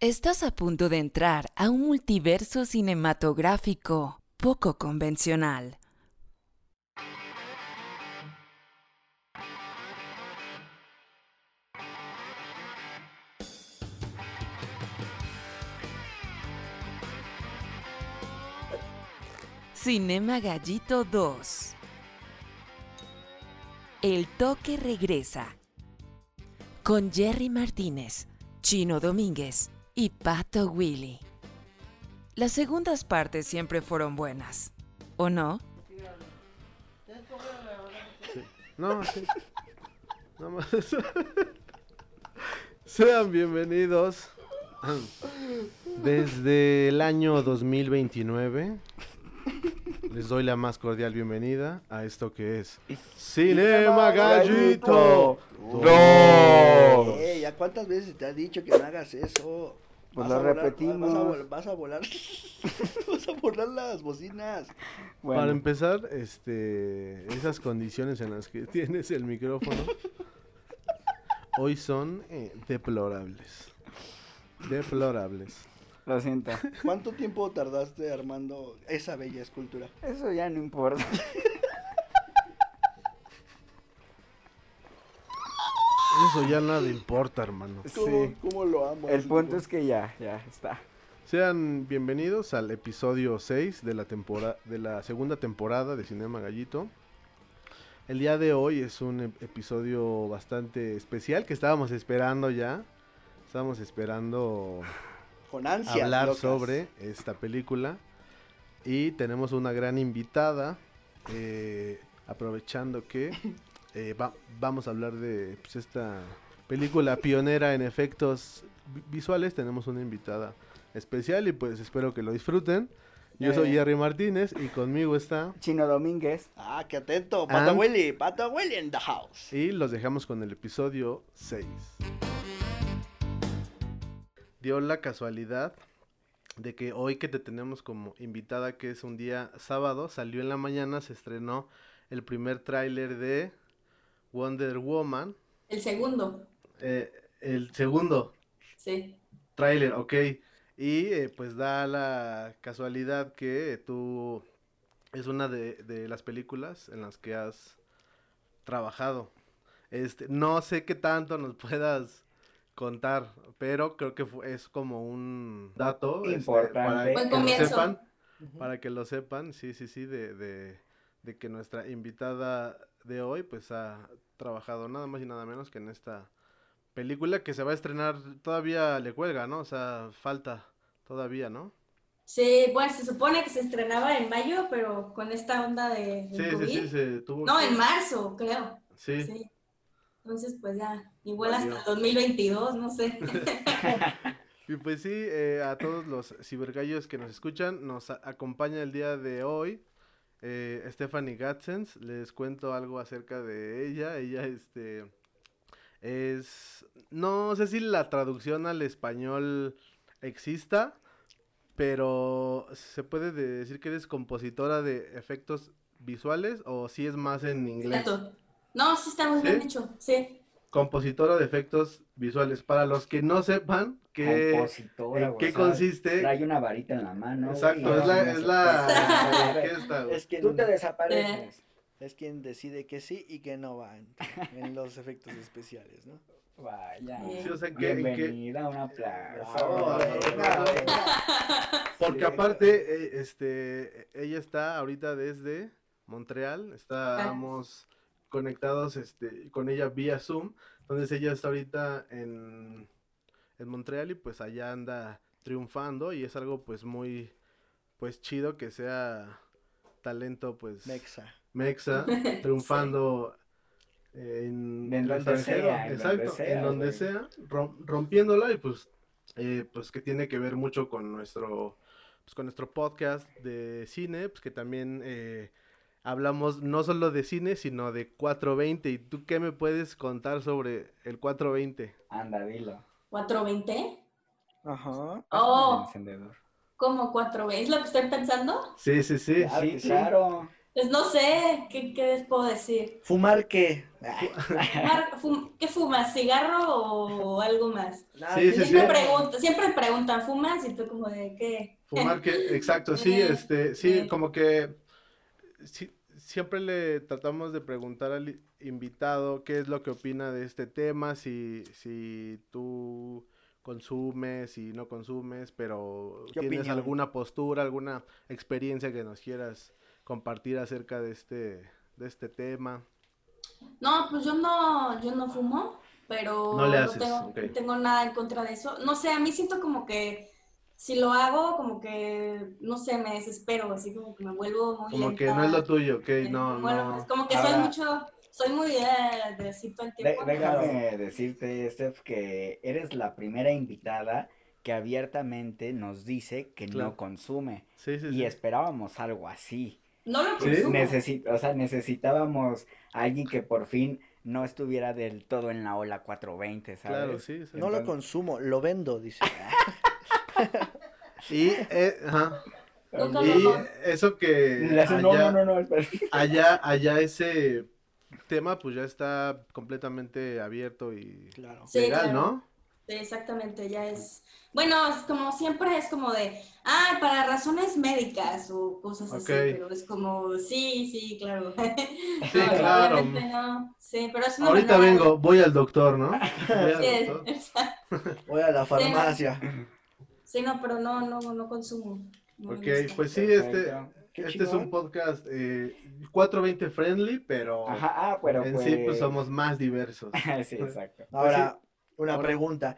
Estás a punto de entrar a un multiverso cinematográfico poco convencional. Cinema Gallito 2. El toque regresa. Con Jerry Martínez, Chino Domínguez y Pato Willy. Las segundas partes siempre fueron buenas, ¿o no? No, sí. Nada más eso. Sean bienvenidos desde el año 2029. Les doy la más cordial bienvenida a esto que es Cinema Gallito. ¡No! Ey, ¿ya cuántas veces te ha dicho que no hagas eso? Pues Vas lo a volar- repetimos. Vas a, vol- vas a volar. vas a volar las bocinas. Bueno, Para empezar, este, esas condiciones en las que tienes el micrófono hoy son eh, deplorables. Deplorables. lo siento. ¿Cuánto tiempo tardaste armando esa bella escultura? Eso ya no importa. Eso ya nada importa, hermano. ¿Cómo, Sí. cómo lo amo? El punto tipo? es que ya, ya está. Sean bienvenidos al episodio 6 de la, tempora- de la segunda temporada de Cinema Gallito. El día de hoy es un ep- episodio bastante especial que estábamos esperando ya. Estábamos esperando Con ansias. hablar locas. sobre esta película. Y tenemos una gran invitada. eh, aprovechando que eh, va- vamos a hablar de pues, esta película pionera en efectos vi- visuales. Tenemos una invitada especial y pues espero que lo disfruten. Yo soy Eh. Jerry Martínez y conmigo está. Chino Domínguez. Ah, qué atento. Pato And- Willy, Pato Willy in the house. Y los dejamos con el episodio 6. Dio la casualidad de que hoy que te tenemos como invitada, que es un día sábado, salió en la mañana, se estrenó el primer tráiler de Wonder Woman. El segundo, eh, el segundo sí. tráiler, ok. Y eh, pues da la casualidad que tú es una de, de las películas en las que has trabajado. Este, no sé qué tanto nos puedas contar, pero creo que fu- es como un dato este, Importante. para Buen que lo sepan, para que lo sepan, sí, sí, sí, de, de, de que nuestra invitada de hoy pues ha trabajado nada más y nada menos que en esta película que se va a estrenar, todavía le cuelga, ¿no? O sea, falta todavía, ¿no? Sí, bueno, se supone que se estrenaba en mayo, pero con esta onda de, Sí, sí, COVID. sí, se tuvo No, en marzo, creo. Sí, Sí. Entonces, pues ya, igual Valió. hasta el 2022, no sé. Y pues sí, eh, a todos los cibergallos que nos escuchan, nos acompaña el día de hoy eh, Stephanie Gatzens. Les cuento algo acerca de ella. Ella, este, es, no sé si la traducción al español exista, pero se puede decir que eres compositora de efectos visuales o si es más en inglés. No, sí está muy bien hecho, sí. Compositora de efectos visuales. Para los que no sepan qué, en qué consiste. Trae una varita en la mano. Exacto, es la, es la. Es quien, Tú te desapareces. es quien decide que sí y que no va en, en los efectos especiales, ¿no? Vaya. Sí, o sea, que- que- Bienvenida, un aplauso. Porque Sí. aparte, eh, este, ella está ahorita desde Montreal, estamos conectados, este, con ella vía Zoom, entonces ella está ahorita en, en Montreal y pues allá anda triunfando y es algo pues muy, pues chido que sea talento pues Mexa. mexa triunfando en, En el donde extranjero, sea, en exacto, donde sea, en donde sea, rom- rompiéndola y pues, eh, pues que tiene que ver mucho con nuestro, pues con nuestro podcast de cine, pues que también eh, hablamos no solo de cine, sino de 420. ¿Y tú qué me puedes contar sobre el 420? Anda, dilo. ¿420? Ajá. Oh, encendedor. ¿cómo 420? ¿Es lo que estoy pensando? Sí, sí, sí. Claro sí. Pues no sé, ¿qué, qué les puedo decir? ¿Fumar qué? Fumar- fum- ¿Qué fumas? ¿Cigarro o algo más? Sí, sí, Siempre sí. preguntan, siempre preguntan, ¿fumas? Y tú como de qué. Fumar que, exacto, sí, Eh, este, sí, eh. como que sí, siempre le tratamos de preguntar al invitado qué es lo que opina de este tema, si, si tú consumes, si no consumes, pero ¿Qué tienes opinión? alguna postura, alguna experiencia que nos quieras compartir acerca de este, de este tema. No, pues yo no, yo no fumo, pero No le haces, tengo, ok. tengo nada en contra de eso. No sé, a mí siento como que si lo hago, como que, no sé, me desespero, así como que me vuelvo muy Como que no es lo tuyo, ok, Eh, no, bueno, no. pues como que Ahora- soy mucho, soy muy eh, de decir todo el De- tiempo. déjame decirte, Steph, que eres la primera invitada que abiertamente nos dice que Claro. no consume. Sí, sí, Y sí. esperábamos algo así. No lo consumo. Necesi- o sea, necesitábamos a alguien que por fin no estuviera del todo en la ola 420, ¿sabes? Claro, sí, sí. No lo consumo, lo vendo, dice. Y, eh, ajá. Y eso que allá- no, no, no, espera. allá, allá ese tema pues ya está completamente abierto y Claro. Sí, legal, claro. ¿no? Sí, exactamente, ya es. Bueno, es como siempre es como de, ah, para razones médicas o cosas así, pero es como, sí, sí, claro. Sí, No, claro. obviamente no. Sí, pero es una Ahorita manera- vengo, voy al doctor, ¿no? Voy al Sí, doctor. exacto. Voy a la farmacia. Sí, no, pero no, no, no consumo. No Ok, pues sí, este, este es un podcast eh, 420 friendly, pero Ajá, ah, pero en pues... sí pues somos más diversos. sí, exacto. Ahora, una Ahora- pregunta.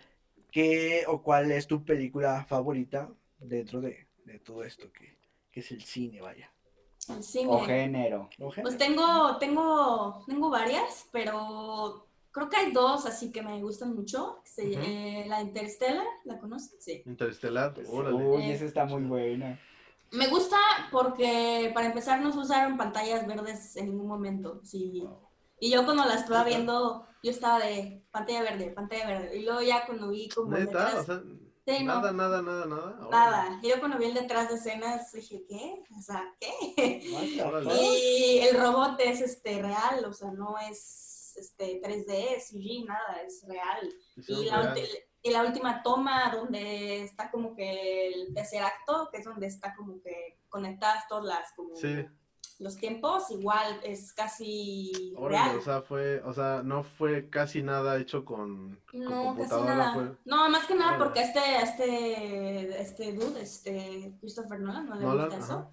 ¿Qué o cuál es tu película favorita dentro de, de todo esto que, que es el cine, vaya? El cine. O género. Pues tengo, tengo, tengo varias, pero creo que hay dos así que me gustan mucho. eh, la Interstellar, ¿la conoces? Sí. Interestelar, órale. Uy, esa está muy buena. Me gusta porque para empezar no se usaron pantallas verdes en ningún momento. Sí. Y yo cuando la estaba viendo, yo estaba de pantalla verde, pantalla verde. Y luego ya cuando vi como detrás, o sea, Sí, no. nada, nada, nada, nada. nada. Y yo cuando vi el detrás de escenas dije, ¿qué? O sea, ¿qué? Y el robot es este real, o sea, no es este 3D, CG, nada, es real. Y la, real. y la última toma donde está como que el tercer acto, que es donde está como que conectadas todas las como Sí. los tiempos, igual es casi Órale, real. o sea, fue, o sea, no fue casi nada hecho con, con No, casi computadora, nada. fue No, más que nada Órale. porque este, este, este dude, este Christopher Nolan, no le Nolan, gusta eso. ajá.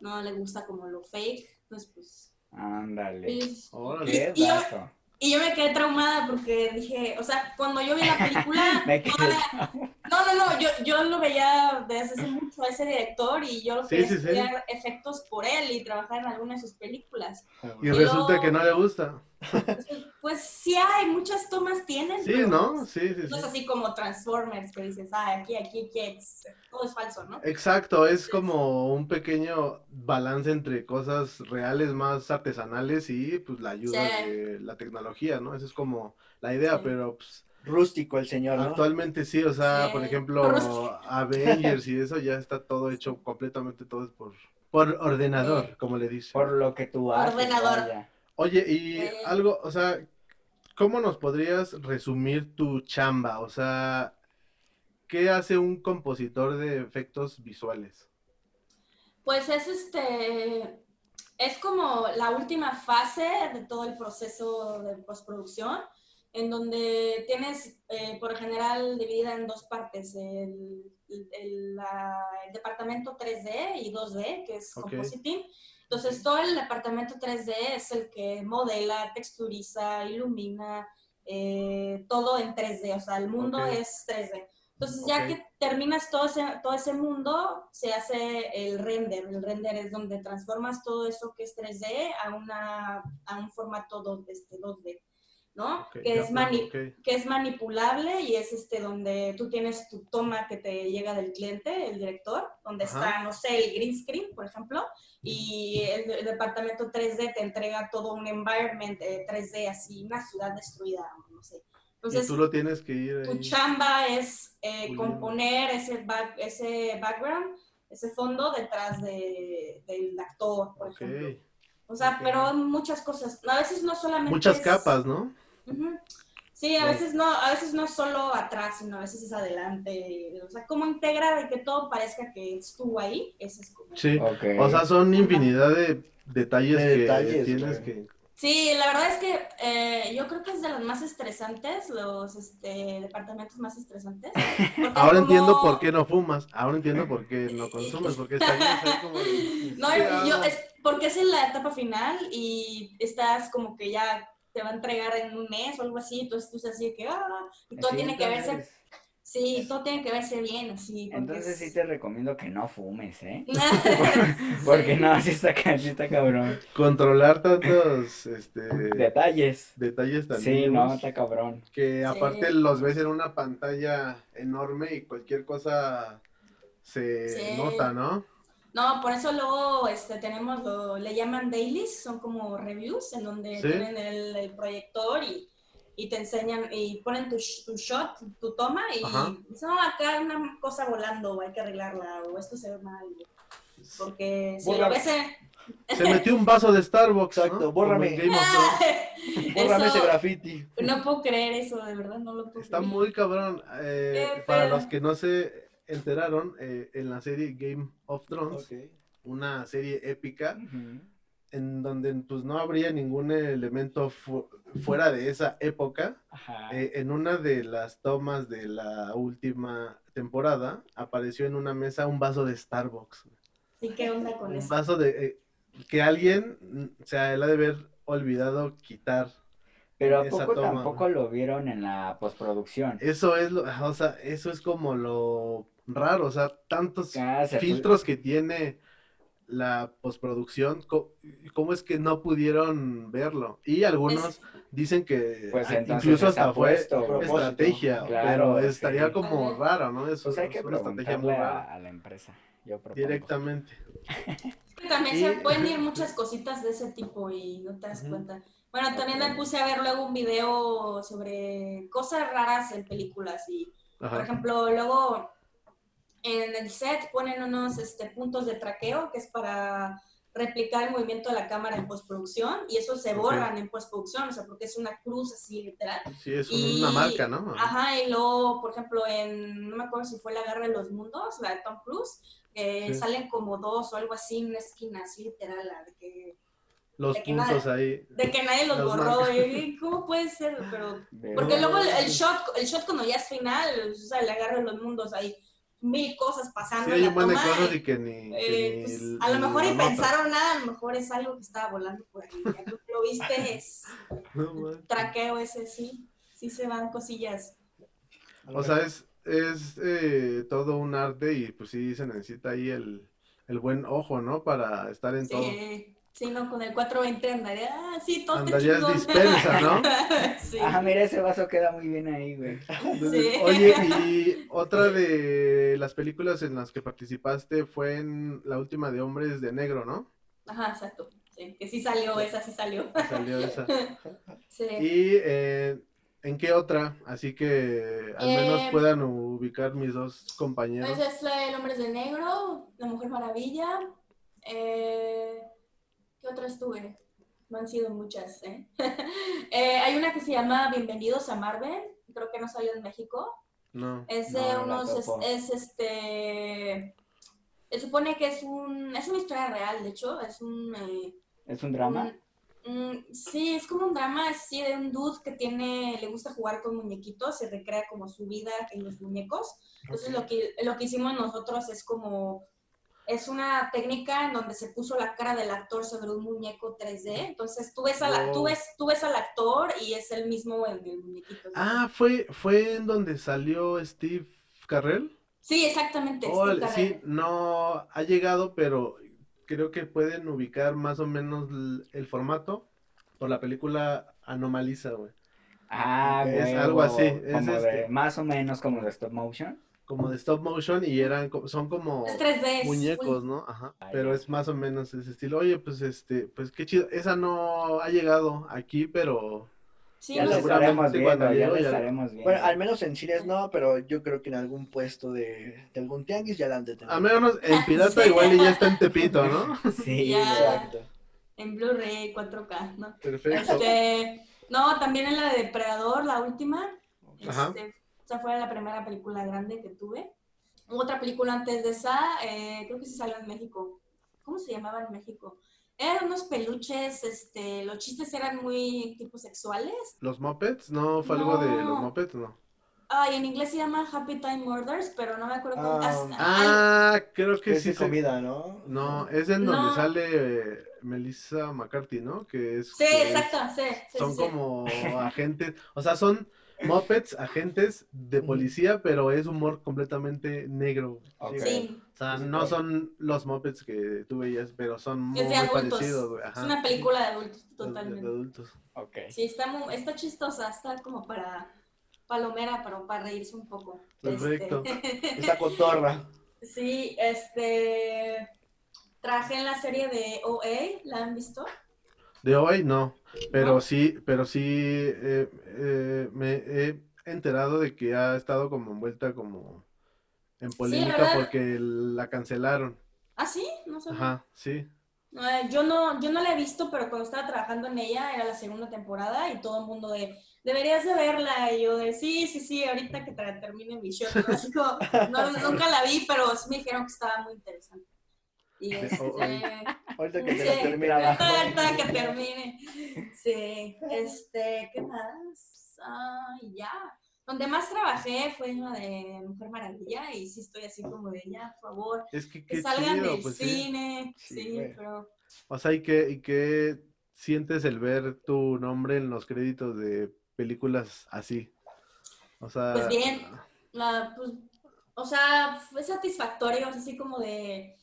No le gusta como lo fake. Pues, pues. Ándale. y- Órale. Y yo- dato. Y yo me quedé traumada porque dije, o sea, cuando yo vi la película, Me quedé- todavía- no, no, no, yo, yo lo veía desde hace mucho a ese director y yo Sí, quería sí, sí. estudiar efectos por él y trabajar en alguna de sus películas. Y Y resulta luego- que no le gusta. Pues, sí hay, muchas tomas tienen. Sí, pero ¿no? Sí, sí, No es sí. así como Transformers que dices, ah, aquí, aquí, aquí, es- todo es falso, ¿no? Exacto, es como un pequeño balance entre cosas reales más artesanales y pues la ayuda Sí. de la tecnología, ¿no? Esa es como la idea, Sí. pero pues, Rústico el señor, ¿no? actualmente sí, o sea, Sí. por ejemplo, Rústico. Avengers y eso ya está todo hecho completamente todo es por por ordenador, Sí. como le dicen. Por lo que tú haces. Ordenador. vaya. Oye, y Eh. algo, o sea, ¿cómo nos podrías resumir tu chamba? O sea, ¿qué hace un compositor de efectos visuales? Pues es este, es como la última fase de todo el proceso de postproducción, en donde tienes, eh, por general, dividida en dos partes, el, el- la- el departamento 3D y 2D, que es compositing. Entonces, todo el departamento 3D es el que modela, texturiza, ilumina, eh, todo en 3D, o sea, el mundo Ok. es 3D. Entonces, ya Ok. que terminas todo ese, todo ese mundo, se hace el render. El render es donde transformas todo eso que es 3D a, una, a un formato 2D, este, 2D ¿no? Que, es mani- ok. que es manipulable y es este donde tú tienes tu toma que te llega del cliente, el director, donde Ajá. está, no sé, el green screen, por ejemplo, y el, el departamento 3D te entrega todo un environment eh, 3D, así, una ciudad destruida, no sé. Y Entonces, tú lo tienes que ir tu chamba es eh, componer ese, back- ese background, ese fondo detrás de, del actor, por ejemplo. O sea, pero muchas cosas. A veces no solamente Muchas es- capas, ¿no? Sí, a veces no, a veces no es solo atrás, sino a veces es adelante. O sea, cómo integrar y que todo parezca que estuvo ahí, eso es como... Sí. Ok. O sea, son infinidad de detalles De que detalles, tienes que... Sí, la verdad es que eh, yo creo que es de los más estresantes, los este, departamentos más estresantes. porque Ahora como- entiendo por qué no fumas, ahora entiendo por qué no consumes, porque como... de, No, ¿qué yo, es porque es en la etapa final y estás como que ya te va a entregar en un mes o algo así, entonces tú estás así de que, ah, y todo Sí, tiene que verse, sí, todo tiene que verse bien, así. Entonces es- sí te recomiendo que no fumes, ¿eh? Sí. Porque no, sí está, sí está cabrón. Controlar tantos este, Detalles. detalles tan Sí, no, está cabrón. que Sí. aparte los ves en una pantalla enorme y cualquier cosa se Sí. nota, ¿no? No, por eso luego este, tenemos, lo, le llaman dailies, son como reviews en donde Sí. tienen el, el proyector y, y te enseñan y ponen tu, sh- tu shot, tu toma y Ajá. dicen, no, acá hay una cosa volando, hay que arreglarla o esto se ve mal. Porque si lo ves en... Se metió un vaso de Starbucks, Exacto, ¿no? bórrame. Bórrame Eso- ese graffiti. No puedo creer eso, de verdad, no lo puedo Está creer. muy cabrón. eh, para los que no se enteraron, eh, en la serie Game of Thrones, una serie épica, en donde pues no habría ningún elemento fu- fuera de esa época. Ajá. Eh, en una de las tomas de la última temporada apareció en una mesa un vaso de Starbucks. Sí, ¿qué onda con Un eso? vaso de eh, que alguien mm, se ha de haber olvidado quitar. Pero ¿a poco toma, tampoco lo vieron en la postproducción? Eso es lo, o sea, eso es como lo raro, o sea, tantos Ah, filtros que tiene la postproducción, ¿cómo es que no pudieron verlo? Y algunos Es- dicen que Pues incluso hasta fue estrategia, Claro, pero estaría sí. como raro, ¿no? Eso Pues hay es que una estrategia muy rara. a la empresa. Yo propongo. Directamente. Es que también Y- se pueden ir muchas cositas de ese tipo y no te das cuenta. Bueno, también me puse a ver luego un video sobre cosas raras en películas y, por ejemplo, luego en el set ponen unos este, puntos de traqueo que es para replicar el movimiento de la cámara en postproducción y eso se borran en postproducción, o sea, porque es una cruz así literal. Sí, es Y- una marca, ¿no? Ajá, y luego, por ejemplo, en, no me acuerdo si fue La Guerra de los Mundos, la de Tom Cruise, Sí. salen como dos o algo así en una esquina, así literal, la de que, Los de que puntos ahí. de que nadie los Los borró. y, ¿Cómo puede ser? Pero, porque luego el, el shot, el shot cuando ya es final, o sea, La Guerra de los Mundos, hay mil cosas pasando Sí, en hay la un buen de toma cosas y, que ni. que eh, ni pues, a lo mejor notas. pensaron nada, a lo mejor es algo que estaba volando por ahí. Lo viste, es No, traqueo ese, sí. Sí se van cosillas. O sea, es, es eh, todo un arte y pues sí se necesita ahí el, el buen ojo, ¿no? Para estar en todo. Sí, no, con el 420 andaría, ah, sí, todo Andarías chingón. dispersa, ¿no? sí. Ah, mira, ese vaso queda muy bien ahí, güey. Entonces, Sí. Oye, y otra de las películas en las que participaste fue en la última de Hombres de Negro, ¿no? Ajá, exacto. Sí, que sí salió, esa sí salió. Salió esa. Sí. ¿Y eh, en qué otra? Así que al menos Eh, puedan ubicar mis dos compañeros. Pues es El Hombres de Negro, La Mujer Maravilla. Eh, ¿Qué otra estuve? No han sido muchas, ¿eh? Eh, hay una que se llama Bienvenidos a Marvel, creo que no salió en México. No. Es de No, unos, es, es, este, se supone que es un, es una historia real, de hecho, es un, eh, ¿Es un drama? un- sí, es como un drama así de un dude que tiene, le gusta jugar con muñequitos, se recrea como su vida en los muñecos. Entonces lo que, lo que hicimos nosotros es como, es una técnica en donde se puso la cara del actor sobre un muñeco 3D. Entonces tú ves, al, tú Wow. ves, tú ves al actor y es el mismo en el muñequito. Ah, fue, fue en donde salió Steve Carrell. Sí, exactamente. Steve sí, no ha llegado, pero creo que pueden ubicar más o menos el formato por la película Anomaliza, güey. Ah, Es güey. algo así, es Como de, este. más o menos como de stop motion. Como de stop motion y eran, son como Es 3D. es muñecos, ¿no? Ajá. Ah, Pero es más o menos ese estilo. Oye, pues este, pues qué chido. Esa no ha llegado aquí, pero Sí, Ya lo estaremos viendo, ya lo estaremos viendo. Bueno, al menos en cines no, pero yo creo que en algún puesto de, de algún tianguis ya la han de tener. a menos en pirata Sí. igual y ya está en Tepito, ¿no? Sí, Ya. Exacto. en Blu-ray 4K, ¿no? Perfecto. Este, no, también en la de Depredador, la última. Ajá. Este, esa fue la primera película grande que tuve. Otra película antes de esa, eh, creo que sí salió en México. ¿Cómo se llamaba en México? Eran unos peluches, este, los chistes eran muy tipo sexuales. ¿Los Muppets? No, fue algo de los No. Muppets, no. Ay, en inglés se llama Happy Time Murders, pero no me acuerdo cómo. Ah. Ah, creo que Es sí. de sé- comida, ¿no? No, es en donde sale eh, Melissa McCarthy, ¿no? Que es. sí, que es- exacto, sí. sí, Son sí. como agentes, o sea, son Muppets, agentes de policía, pero es humor completamente negro. Sí, O sea, no son los Muppets que tú veías, pero son muy, es de muy adultos. parecidos. Es una película de adultos, de- totalmente. de adultos. Ok. Sí, está, muy, está chistosa, está como para palomera, pero para reírse un poco. Perfecto. Este, Esta cotorra. sí, este. Trabajé en la serie de OA, ¿la han visto? De hoy no, pero ¿No? sí, pero sí eh, eh, me he enterado de que ha estado como envuelta como en polémica porque la cancelaron. ¿Ah, sí? No sé. Ajá, sí. Eh, yo no, yo no la he visto, pero cuando estaba trabajando en ella era la segunda temporada y todo el mundo de deberías de verla y yo de sí, sí, sí, ahorita que termine mi show. ¿no? Así como, no, nunca la vi, pero sí me dijeron que estaba muy interesante. Y este. Ahorita que te Sí, la termina ahorita, abajo. ahorita que termine. Sí, este, ¿qué más? Y ya. Donde más trabajé fue en la de Mujer Maravilla y sí estoy así como de ya, por favor, Es que que salgan chido, del pues cine. Sí, pero O sea, ¿y qué, y qué sientes el ver tu nombre en los créditos de películas así? O sea, Pues bien. la, pues, o sea, fue satisfactorio, así como de...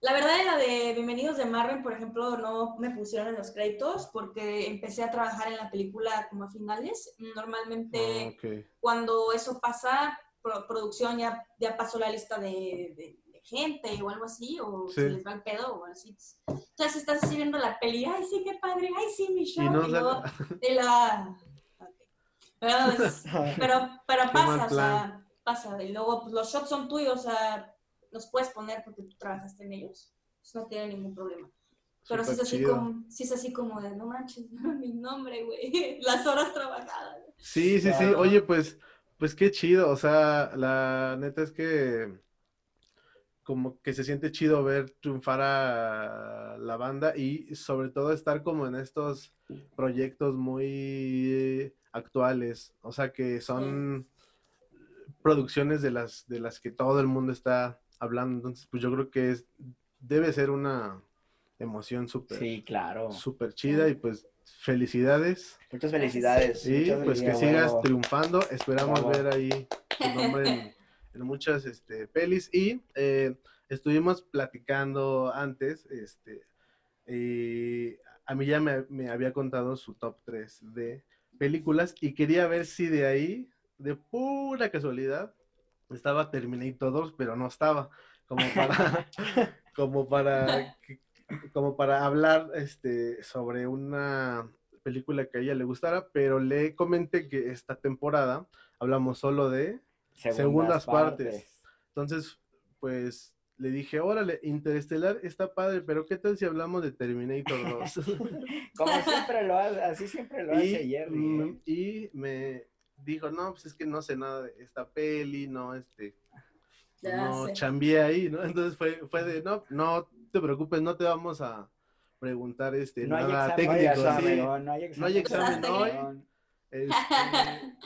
La verdad, en la de Bienvenidos de Marvel, por ejemplo, no me pusieron en los créditos porque empecé a trabajar en la película como a finales. Normalmente, ah, ok. cuando eso pasa, pro- producción ya, ya pasó la lista de, de- de gente o algo así, o Sí. se les va el pedo o así. Entonces estás así viendo la peli, ay, sí, qué padre, ay, sí, mi show. Y no y luego- y la... ok. Pero, es- pero, pero pasa, o sea, pasa. Y luego pues, los shots son tuyos, o sea, los puedes poner porque tú trabajaste en ellos. No tiene ningún problema. Pero sí es, así como, sí es así como de, no manches, mi nombre, güey. Las horas trabajadas. Sí, sí, sí. Oye, pues, pues qué chido. O sea, la neta es que como que se siente chido ver triunfar a la banda y sobre todo estar como en estos proyectos muy actuales. O sea, que son producciones de las de las que todo el mundo está hablando. Entonces, pues yo creo que es debe ser una emoción súper Sí, claro. súper chida y pues felicidades. Muchas felicidades. Sí, muchas pues que sigas bravo. triunfando. Esperamos Bravo. ver ahí tu nombre en, en muchas este, pelis. Y eh, estuvimos platicando antes, este, y a mí ya me, me había contado su top 3 de películas y quería ver si de ahí, de pura casualidad, estaba Terminator 2, pero no estaba. Como para, como para, como para hablar este, sobre una película que a ella le gustara, pero le comenté que esta temporada hablamos solo de, segundas partes. entonces, pues le dije, órale, Interestelar está padre, pero ¿qué tal si hablamos de Terminator 2? Como siempre lo hace, así siempre lo y, hace Jerry. mm, ¿eh? y me dijo, no, pues es que no sé nada de esta peli, no, este, Ya no sé. chambié ahí, ¿no? Entonces fue, fue de, no, no te preocupes, no te vamos a preguntar este, No hay nada examen, técnico, examen, sí. no, no hay examen. No hay examen hoy. Este,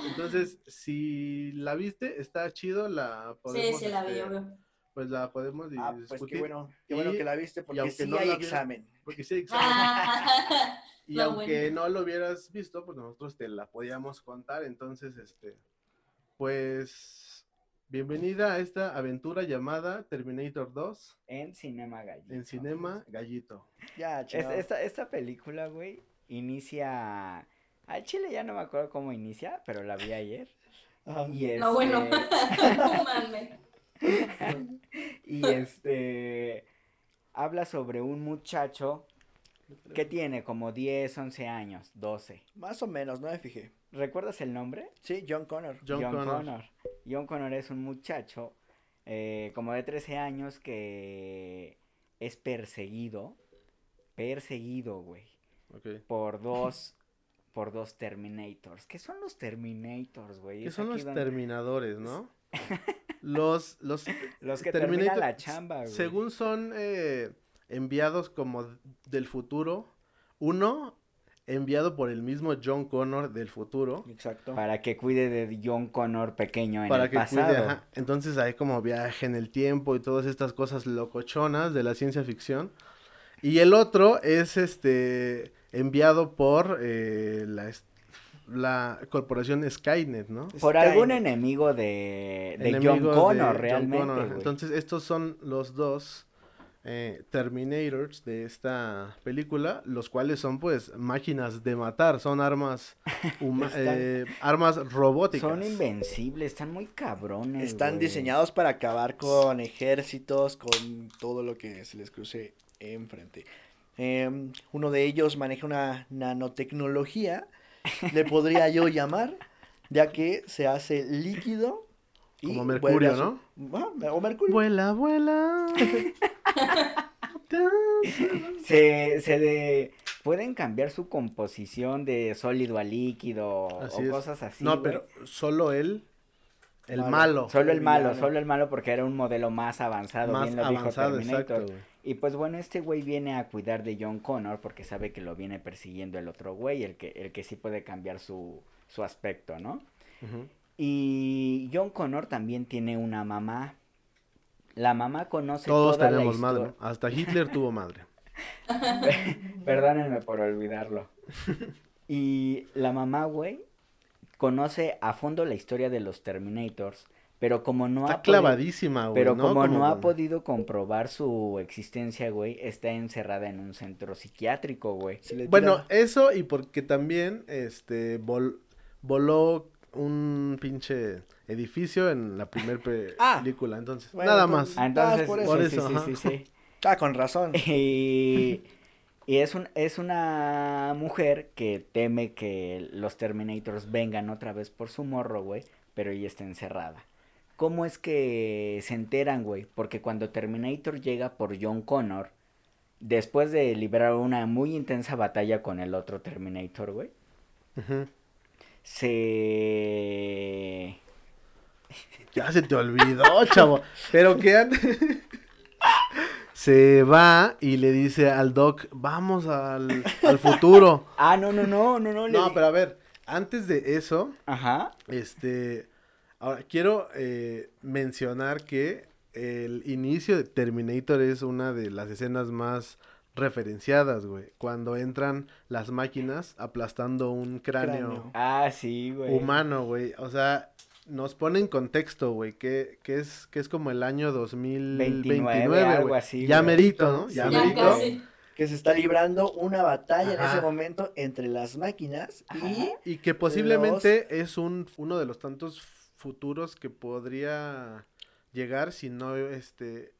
entonces, si la viste, está chido, la Sí, podemos, sí, la vi, este, obvio. pues la podemos Ah, pues discutir, qué bueno, qué bueno Y- que la viste porque aunque sí no hay vi- examen. porque sí hay examen. Ah, y aunque bueno. no lo hubieras visto, pues nosotros te la podíamos contar, entonces, este, pues, bienvenida a esta aventura llamada Terminator 2 En Cinema Gallito. en Cinema Gallito. Ya, Es- esta, esta película, güey, inicia... Al chile ya no me acuerdo cómo inicia, pero la vi ayer. Ajá. Y No, bueno. este- no mames. y este habla sobre un muchacho que tiene como 10, 11 años, 12. Más o menos, no me fijé. ¿Recuerdas el nombre? Sí, John Connor. John, Connor. John Connor es un muchacho eh, como de 13 años que es perseguido perseguido, güey, Ok. por dos, por dos Terminators. ¿Qué son los Terminators, güey? ¿Qué Es son los donde- terminadores, no? los, los Los que terminan la chamba, güey. Según son eh, enviados como del futuro, uno enviado por el mismo John Connor del futuro Exacto. Para que cuide de John Connor pequeño en para el que pasado. cuide, ajá. Entonces hay como viaje en el tiempo y todas estas cosas locochonas de la ciencia ficción. Y el otro es este enviado por eh, la, la corporación Skynet, ¿no? Por Skynet. algún enemigo de, de Enemigo John de Connor, John realmente, Connor. güey. Entonces, estos son los dos eh, Terminators de esta película, los cuales son pues máquinas de matar, son armas huma- Están- eh, armas robóticas. Son invencibles, están muy cabrones. Están güey. diseñados para acabar con ejércitos, con todo lo que se les cruce enfrente. Em, uno de ellos maneja una nanotecnología, le podría yo llamar, ya que se hace líquido. Y Como Mercurio, su- Ah, o Mercurio. Vuela, vuela. Se, se de... Pueden cambiar su composición de sólido a líquido Así o es. cosas así. no, pero solo él, el Malo. malo. Solo el malo, villano. solo el malo porque era un modelo más avanzado, Más bien lo dijo avanzado, Terminator. exacto. Y pues bueno, este güey viene a cuidar de John Connor porque sabe que lo viene persiguiendo el otro güey, el que, el que sí puede cambiar su, su aspecto, ¿no? Ujú. Y John Connor también tiene una mamá. La mamá conoce Todos toda la tenemos madre. Hasta Hitler tuvo madre. Perdónenme por olvidarlo. Y la mamá, güey, conoce a fondo la historia de los Terminators, pero como no Está ha podido- clavadísima, güey. Pero ¿no? como, no ha podido comprobar su existencia, güey, está encerrada en un centro psiquiátrico, güey. Bueno, eso y porque también este vol- voló un pinche edificio en la primera Ah. película, entonces Bueno, nada entonces- más. Ah, entonces, por sí, eso. sí, Por sí, sí, sí. Ah, con razón. Y, y es, un, es una mujer que teme que los Terminators vengan otra vez por su morro, güey, pero ella está encerrada. ¿Cómo es que se enteran, güey? Porque cuando Terminator llega por John Connor, después de librar una muy intensa batalla con el otro Terminator, güey, Ujú. Se... Ya se te olvidó, chavo. Pero que se va y le dice al doc, vamos al, al futuro. Ah, no, no, no, no, no. le No, pero a ver, antes de eso, Ajá. este, ahora quiero eh, mencionar que el inicio de Terminator es una de las escenas más referenciadas, güey. Cuando entran las máquinas aplastando un cráneo, Cráneo. Ah, sí, güey. humano, güey. O sea, nos pone en contexto, güey, que, que es que es como el año 2029, 29, algo güey. así, Ya güey. merito, ¿no? Ya Sí, Ya merito. casi. Que se está librando una batalla en ese momento entre las máquinas y Y que posiblemente es un uno de los tantos futuros que podría llegar si no este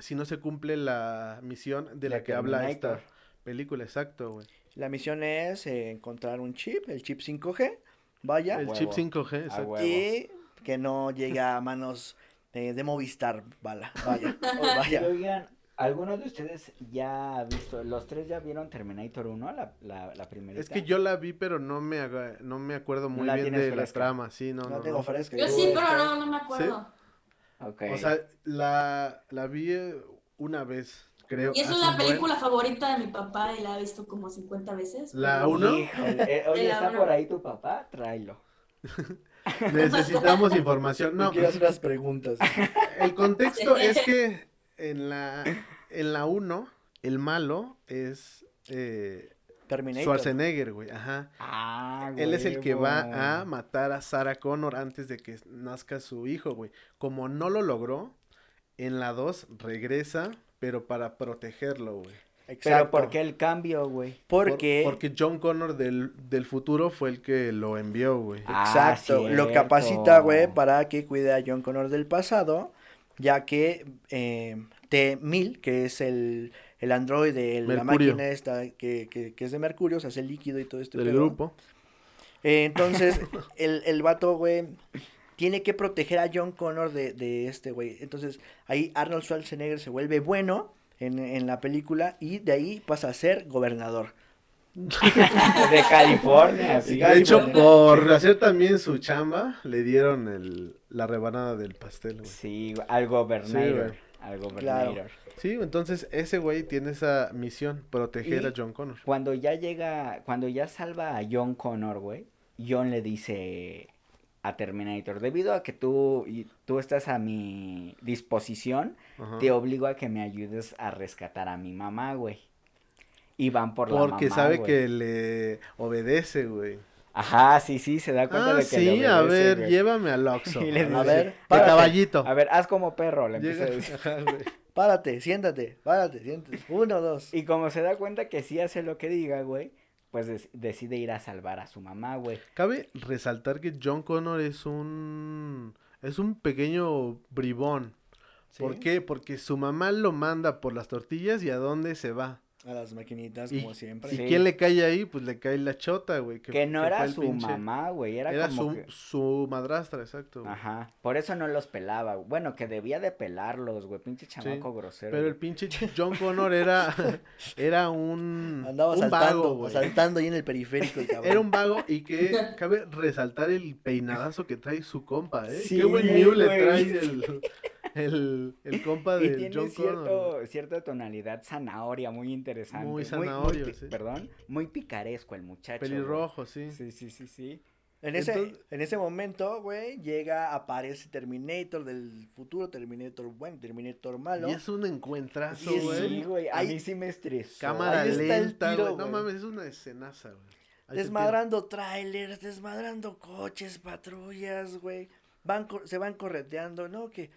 si no se cumple la misión de la que habla esta película, exacto, güey. la misión es eh, encontrar un chip, el chip 5G, vaya, El huevo. chip 5G, A exacto. y que no llegue a manos eh, de Movistar, bala, vaya, o vaya. Oigan, ¿alguno de ustedes ya ha visto, los tres ya vieron Terminator 1, la, la, la primera? Es que yo la vi, pero no me haga- no me acuerdo No muy la bien de la fresca. trama, sí, no, No, no, tengo fresca. Yo sí, pero no, no me acuerdo. O sea, la, la vi eh, una vez, creo. Y esa es la buen- película favorita de mi papá y la he visto como 50 veces. ¿La pero- uno? Híjole, eh, oye, ¿está uno. por ahí tu papá? Tráelo. Necesitamos información. No, No, quiero hacer unas preguntas. el contexto es que en la en la 1 el malo es eh, Terminator. Schwarzenegger, güey, ajá. Ah, Él es el que va a matar a Sarah Connor antes de que nazca su hijo, güey. Como no lo logró, en la 2 regresa, pero para protegerlo, güey. Pero Exacto. ¿por qué el cambio, güey? Por- Porque, porque John Connor del, del futuro fue el que lo envió, güey. Ah, exacto, lo capacita, güey, para que cuide a John Connor del pasado, ya que eh, T-1000, que es el, el androide, la Mercurio. máquina esta que, que, que es de Mercurio, o sea, es el líquido y todo este del pedo. grupo. Eh, entonces, el, el vato, güey, tiene que proteger a John Connor de, de este, güey. Entonces, ahí Arnold Schwarzenegger se vuelve bueno en, en la película y de ahí pasa a ser gobernador. De California, sí. De hecho, por hacer también su chamba, le dieron el, la rebanada del pastel, güey. Sí, al gobernator. Sí, al gobernator. Sí, entonces ese güey tiene esa misión, proteger Y- a John Connor. Cuando ya llega, cuando ya salva a John Connor, güey, John le dice a Terminator, debido a que tú, y- tú estás a mi disposición, Ajá. te obligo a que me ayudes a rescatar a mi mamá, güey. Y van por la mamá, Porque sabe güey. que le obedece, güey. Ajá, sí, sí, se da cuenta Ah, de que le sí, a obedece, ver, güey. llévame al Oxxo. Y le A ver, de caballito. A ver, haz como perro, le empieza a decir. Ajá, güey. Párate, siéntate, párate, siéntate. Uno, dos. Y como se da cuenta que sí hace lo que diga, güey, pues decide ir a salvar a su mamá, güey. Cabe resaltar que John Connor es un es un pequeño bribón. ¿Por ¿Sí? qué? Porque su mamá lo manda por las tortillas y a dónde se va. A las maquinitas, Y- como siempre. ¿Y Sí. quién le cae ahí? Pues le cae la chota, güey. Que, no que era su pinche- mamá, güey, era, Era, como su, que... su madrastra, exacto. güey. Ajá, por eso no los pelaba, güey. bueno, que debía de pelarlos, güey, pinche chamaco grosero. Pero el pinche John Connor era, era un, Andaba un saltando, vago, güey. saltando ahí en el periférico el cabrón. Era un vago y que cabe resaltar el peinadazo que trae su compa, ¿eh? Sí, Qué buen new le trae el, el, el compa Y de tiene John Connor. cierto, güey. cierta tonalidad zanahoria muy interesante. Muy zanahorio, sí. Perdón, muy picaresco el muchacho. güey. Pelirrojo, sí. Sí, sí, sí, sí. En ese, en ese momento, güey, llega, aparece Terminator del futuro, Terminator bueno, Terminator malo. Y es un encuentrazo, güey. Sí, güey, a Ahí- mí sí me estresó. Cámara Ahí lenta, güey. No mames, es una escenaza, güey. Ahí Desmadrando trailers, desmadrando coches, patrullas, güey. Van, se van correteando, ¿no? Que,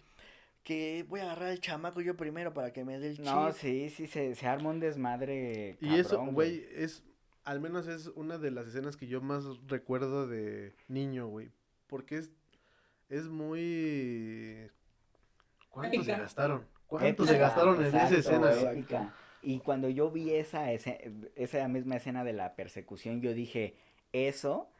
que voy a agarrar al chamaco yo primero para que me dé el chip. No, sí, sí, se, se arma un desmadre. Y eso, cabrón, güey, es, al menos es una de las escenas que yo más recuerdo de niño, güey. Porque es, es muy... ¿Cuánto se gastaron? ¿Cuánto se gastaron en esa escena? güey, épica. Y cuando yo vi esa, ese- esa misma escena de la persecución, yo dije, eso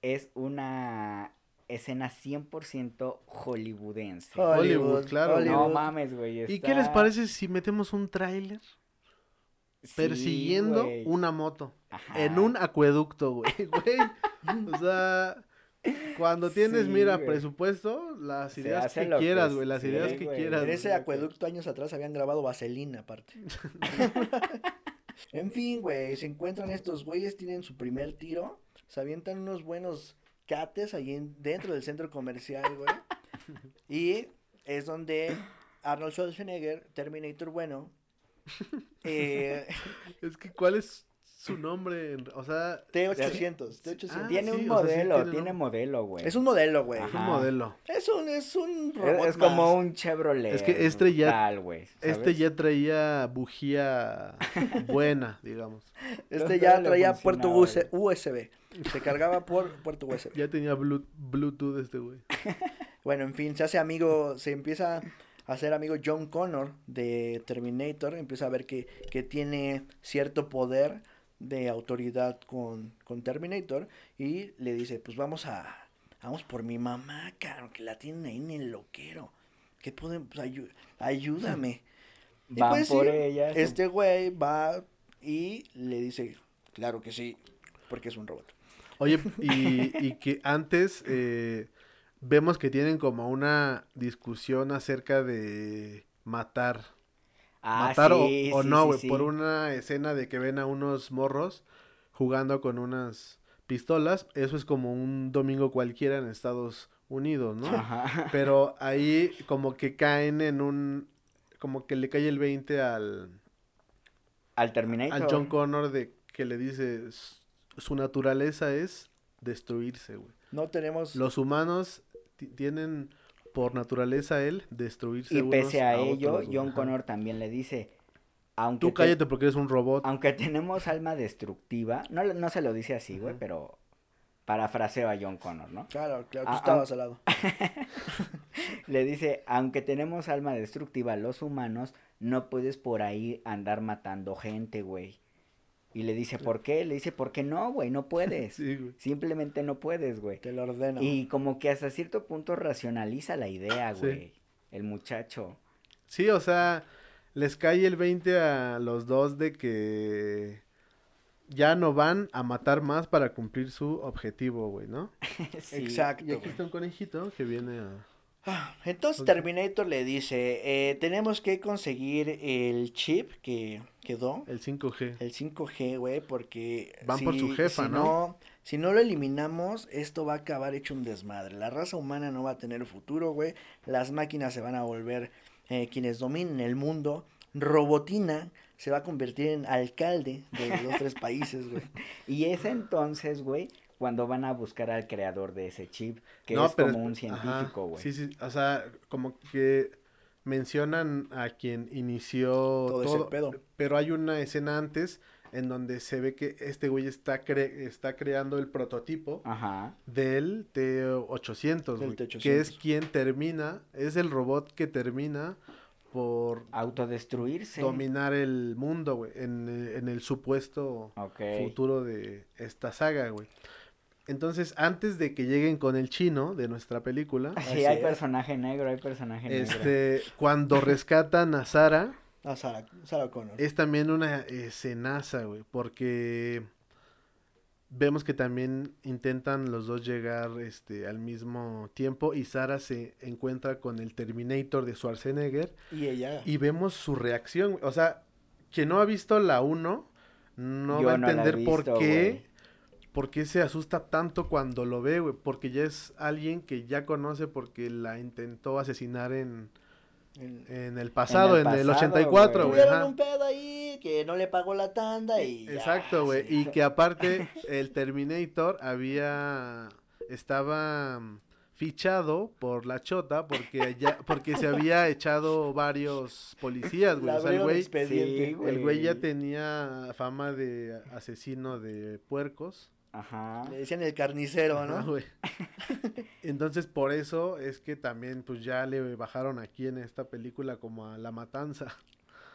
es una escena 100% hollywoodense. Hollywood, claro. No mames, güey. ¿Y qué les parece si metemos un tráiler persiguiendo una moto Ajá. en un acueducto, güey? O sea, cuando tienes, Sí, mira, güey. presupuesto, las ideas que quieras, güey, las sí, ideas que güey. quieras. En güey. ese acueducto años atrás habían grabado vaselina aparte. en fin, güey, se encuentran estos güeyes, tienen su primer tiro, se avientan unos buenos cates en- dentro del centro comercial, güey. Y es donde Arnold Schwarzenegger, Terminator bueno, eh, Es que, ¿cuál es su nombre? en- O sea, T800, T800. Ah, Tiene sí, un o sea, sí modelo, tiene modelo, güey. Es un modelo, güey. es un modelo. Es un, es un Es, robot es como más. un Chevrolet. Es que este ya- tal, Este ya traía bujía buena, digamos. Este ya traía puerto USB. Se cargaba por puerto USB. Ya tenía Blu- Bluetooth este güey. Bueno, en fin, se hace amigo, se empieza a hacer amigo John Connor de Terminator, empieza a ver que, que tiene cierto poder de autoridad con, con Terminator y le dice, pues vamos a, vamos por mi mamá, caro, que la tienen ahí en el loquero. ¿Qué pueden, pues, ayúdame. Y Van pues por sí, ella. Este güey va y le dice, claro que sí, porque es un robot. Oye, y, y que antes eh, vemos que tienen como una discusión acerca de matar. Ah, matar o- sí, o, sí, no, güey. sí. Por una escena de que ven a unos morros jugando con unas pistolas. Eso es como un domingo cualquiera en Estados Unidos, ¿no? Ajá. Pero ahí como que caen en un... Como que le cae el 20 al, Al Terminator. al John Connor de que le dice "S- su naturaleza es destruirse, güey. No tenemos... Los humanos ti- tienen por naturaleza él destruirse Y unos pese a, ello, otros. John Ajá. Connor también le dice, aunque, Tú te- cállate porque eres un robot. aunque tenemos alma destructiva, no, le- no se lo dice así, güey, pero parafraseo a John Connor, ¿no? Claro, claro, tú estabas al lado. Le dice, aunque tenemos alma destructiva los humanos, no puedes por ahí andar matando gente, güey. Y le dice, ¿por qué? Le dice, ¿por qué no, güey? No puedes. Sí, güey. Simplemente no puedes, güey. Te lo ordeno. Y como que hasta cierto punto racionaliza la idea, Sí. güey. El muchacho. Sí, o sea, les cae el 20 a los dos de que ya no van a matar más para cumplir su objetivo, güey, ¿no? Sí. Exacto. Y aquí está un conejito que viene a... Entonces. Terminator le dice, eh, tenemos que conseguir el chip que quedó, El 5G. el 5G, güey, porque... Van por su jefa, si ¿no? Si no lo eliminamos, esto va a acabar hecho un desmadre. La raza humana no va a tener futuro, güey. Las máquinas se van a volver eh, quienes dominen el mundo. Robotina se va a convertir en alcalde de los tres países, güey. Y es entonces, güey, cuando van a buscar al creador de ese chip, que No, es pero como un científico, güey. Sí, sí, o sea, como que mencionan a quien inició Todo todo, ese pedo. pero hay una escena antes en donde se ve que este güey está, cre- está creando el prototipo Ajá. del T-800, Del güey, T-800. que es quien termina, es el robot que termina por Autodestruirse. dominar el mundo, güey, en, en el supuesto futuro de esta saga, güey. Entonces, antes de que lleguen con el chino de nuestra película, Sí, hay es. personaje negro, hay personaje negro. este, cuando rescatan a Sara, A Sarah, Sarah Connor. es también una escenaza, güey, porque vemos que también intentan los dos llegar este al mismo tiempo y Sara se encuentra con el Terminator de Schwarzenegger Y ella... y vemos su reacción, o sea, quien no ha visto la 1 no Yo va a no la he entender por qué. Por qué se asusta tanto cuando lo ve, güey, porque ya es alguien que ya conoce porque la intentó asesinar en en- en el pasado, en el, pasado, 84, güey. Tuvieron un pedo ahí que no le pagó la tanda y... ya, Exacto, güey. sí. Y que aparte el Terminator había estaba mm, fichado por la chota porque ya porque se había echado varios policías, güey. O sea, el güey. Sí, el güey ya tenía fama de asesino de puercos. Ajá. Le decían el carnicero, Ajá, ¿no? güey. Entonces, por eso es que también pues ya le bajaron aquí en esta película como a la matanza.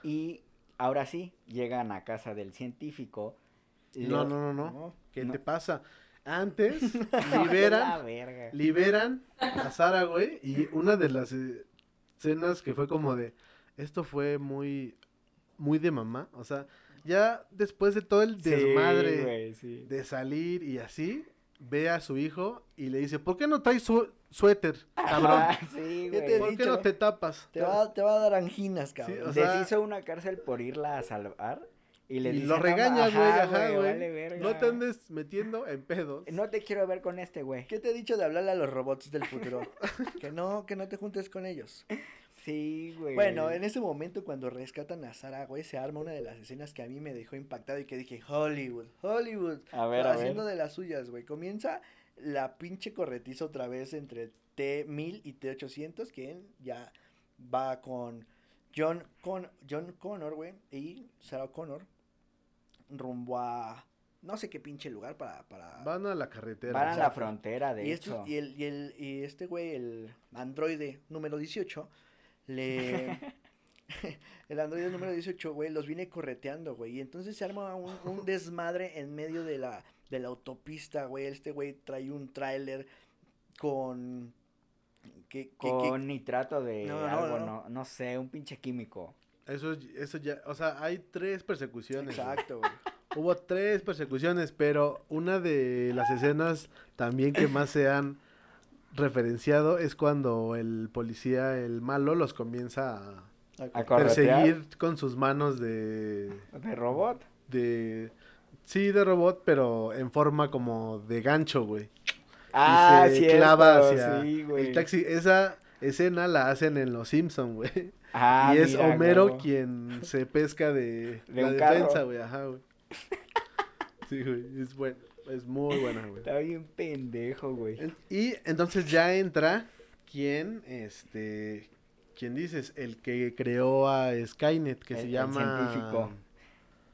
Y ahora sí, llegan a casa del científico. No, no, no, no. No. ¿Qué No. te pasa? Antes La liberan verga. liberan a Sara, güey, y una de las eh, escenas que fue como de, esto fue muy, muy de mamá, o sea, ya después de todo el Sí, desmadre güey, sí. de salir y así, ve a su hijo y le dice, ¿por qué no traes su suéter, cabrón? Ah, sí, ¿Qué te güey. ¿Por qué no te tapas? Te va, te va a dar anginas, cabrón. o sea- Les hizo una cárcel por irla a salvar. Y le y dice, lo "No, regañas, güey, ajá, ajá, güey. vale verga. no te andes metiendo en pedos. No te quiero ver con este, güey. ¿Qué te he dicho de hablarle a los robots del futuro? que no, que no te juntes con ellos. Sí, güey. Bueno, en ese momento cuando rescatan a Sara, güey, se arma una de las escenas que a mí me dejó impactado y que dije, Hollywood, Hollywood. A ver, a haciendo ver. de las suyas, güey. Comienza la pinche corretiza otra vez entre T1000 y T800, que ya va con John, Con John Connor, güey, y Sarah Connor rumbo a no sé qué pinche lugar para... para... Van a la carretera. Van a la frontera, de y, hecho. esto- y, el, y, el, y este güey, el androide número 18, le... el androide número 18, güey, los viene correteando, güey. Y entonces se arma un, un desmadre en medio de la, de la autopista, güey. Este güey trae un tráiler con... Que- Con nitrato de No, no, algo, no. no, no sé, un pinche químico. Eso, eso ya, o sea, hay tres persecuciones. Exacto, güey. Hubo tres persecuciones, pero una de las escenas también que más se han referenciado es cuando el policía, el malo, los comienza a perseguir con sus manos de, De robot. de, sí, de robot, pero en forma como de gancho, güey. Ah, y se cierto, clava hacia sí, güey. el taxi. Esa escena la hacen en Los Simpson, güey. Ah, y es mira, Homero quien se pesca de, De la defensa, carro. güey, ajá, güey. Sí, güey, es bueno, es muy buena, güey. Está bien pendejo, güey. Y entonces ya entra quien, este, ¿quién dices? El que creó a Skynet, que El- se el llama... científico.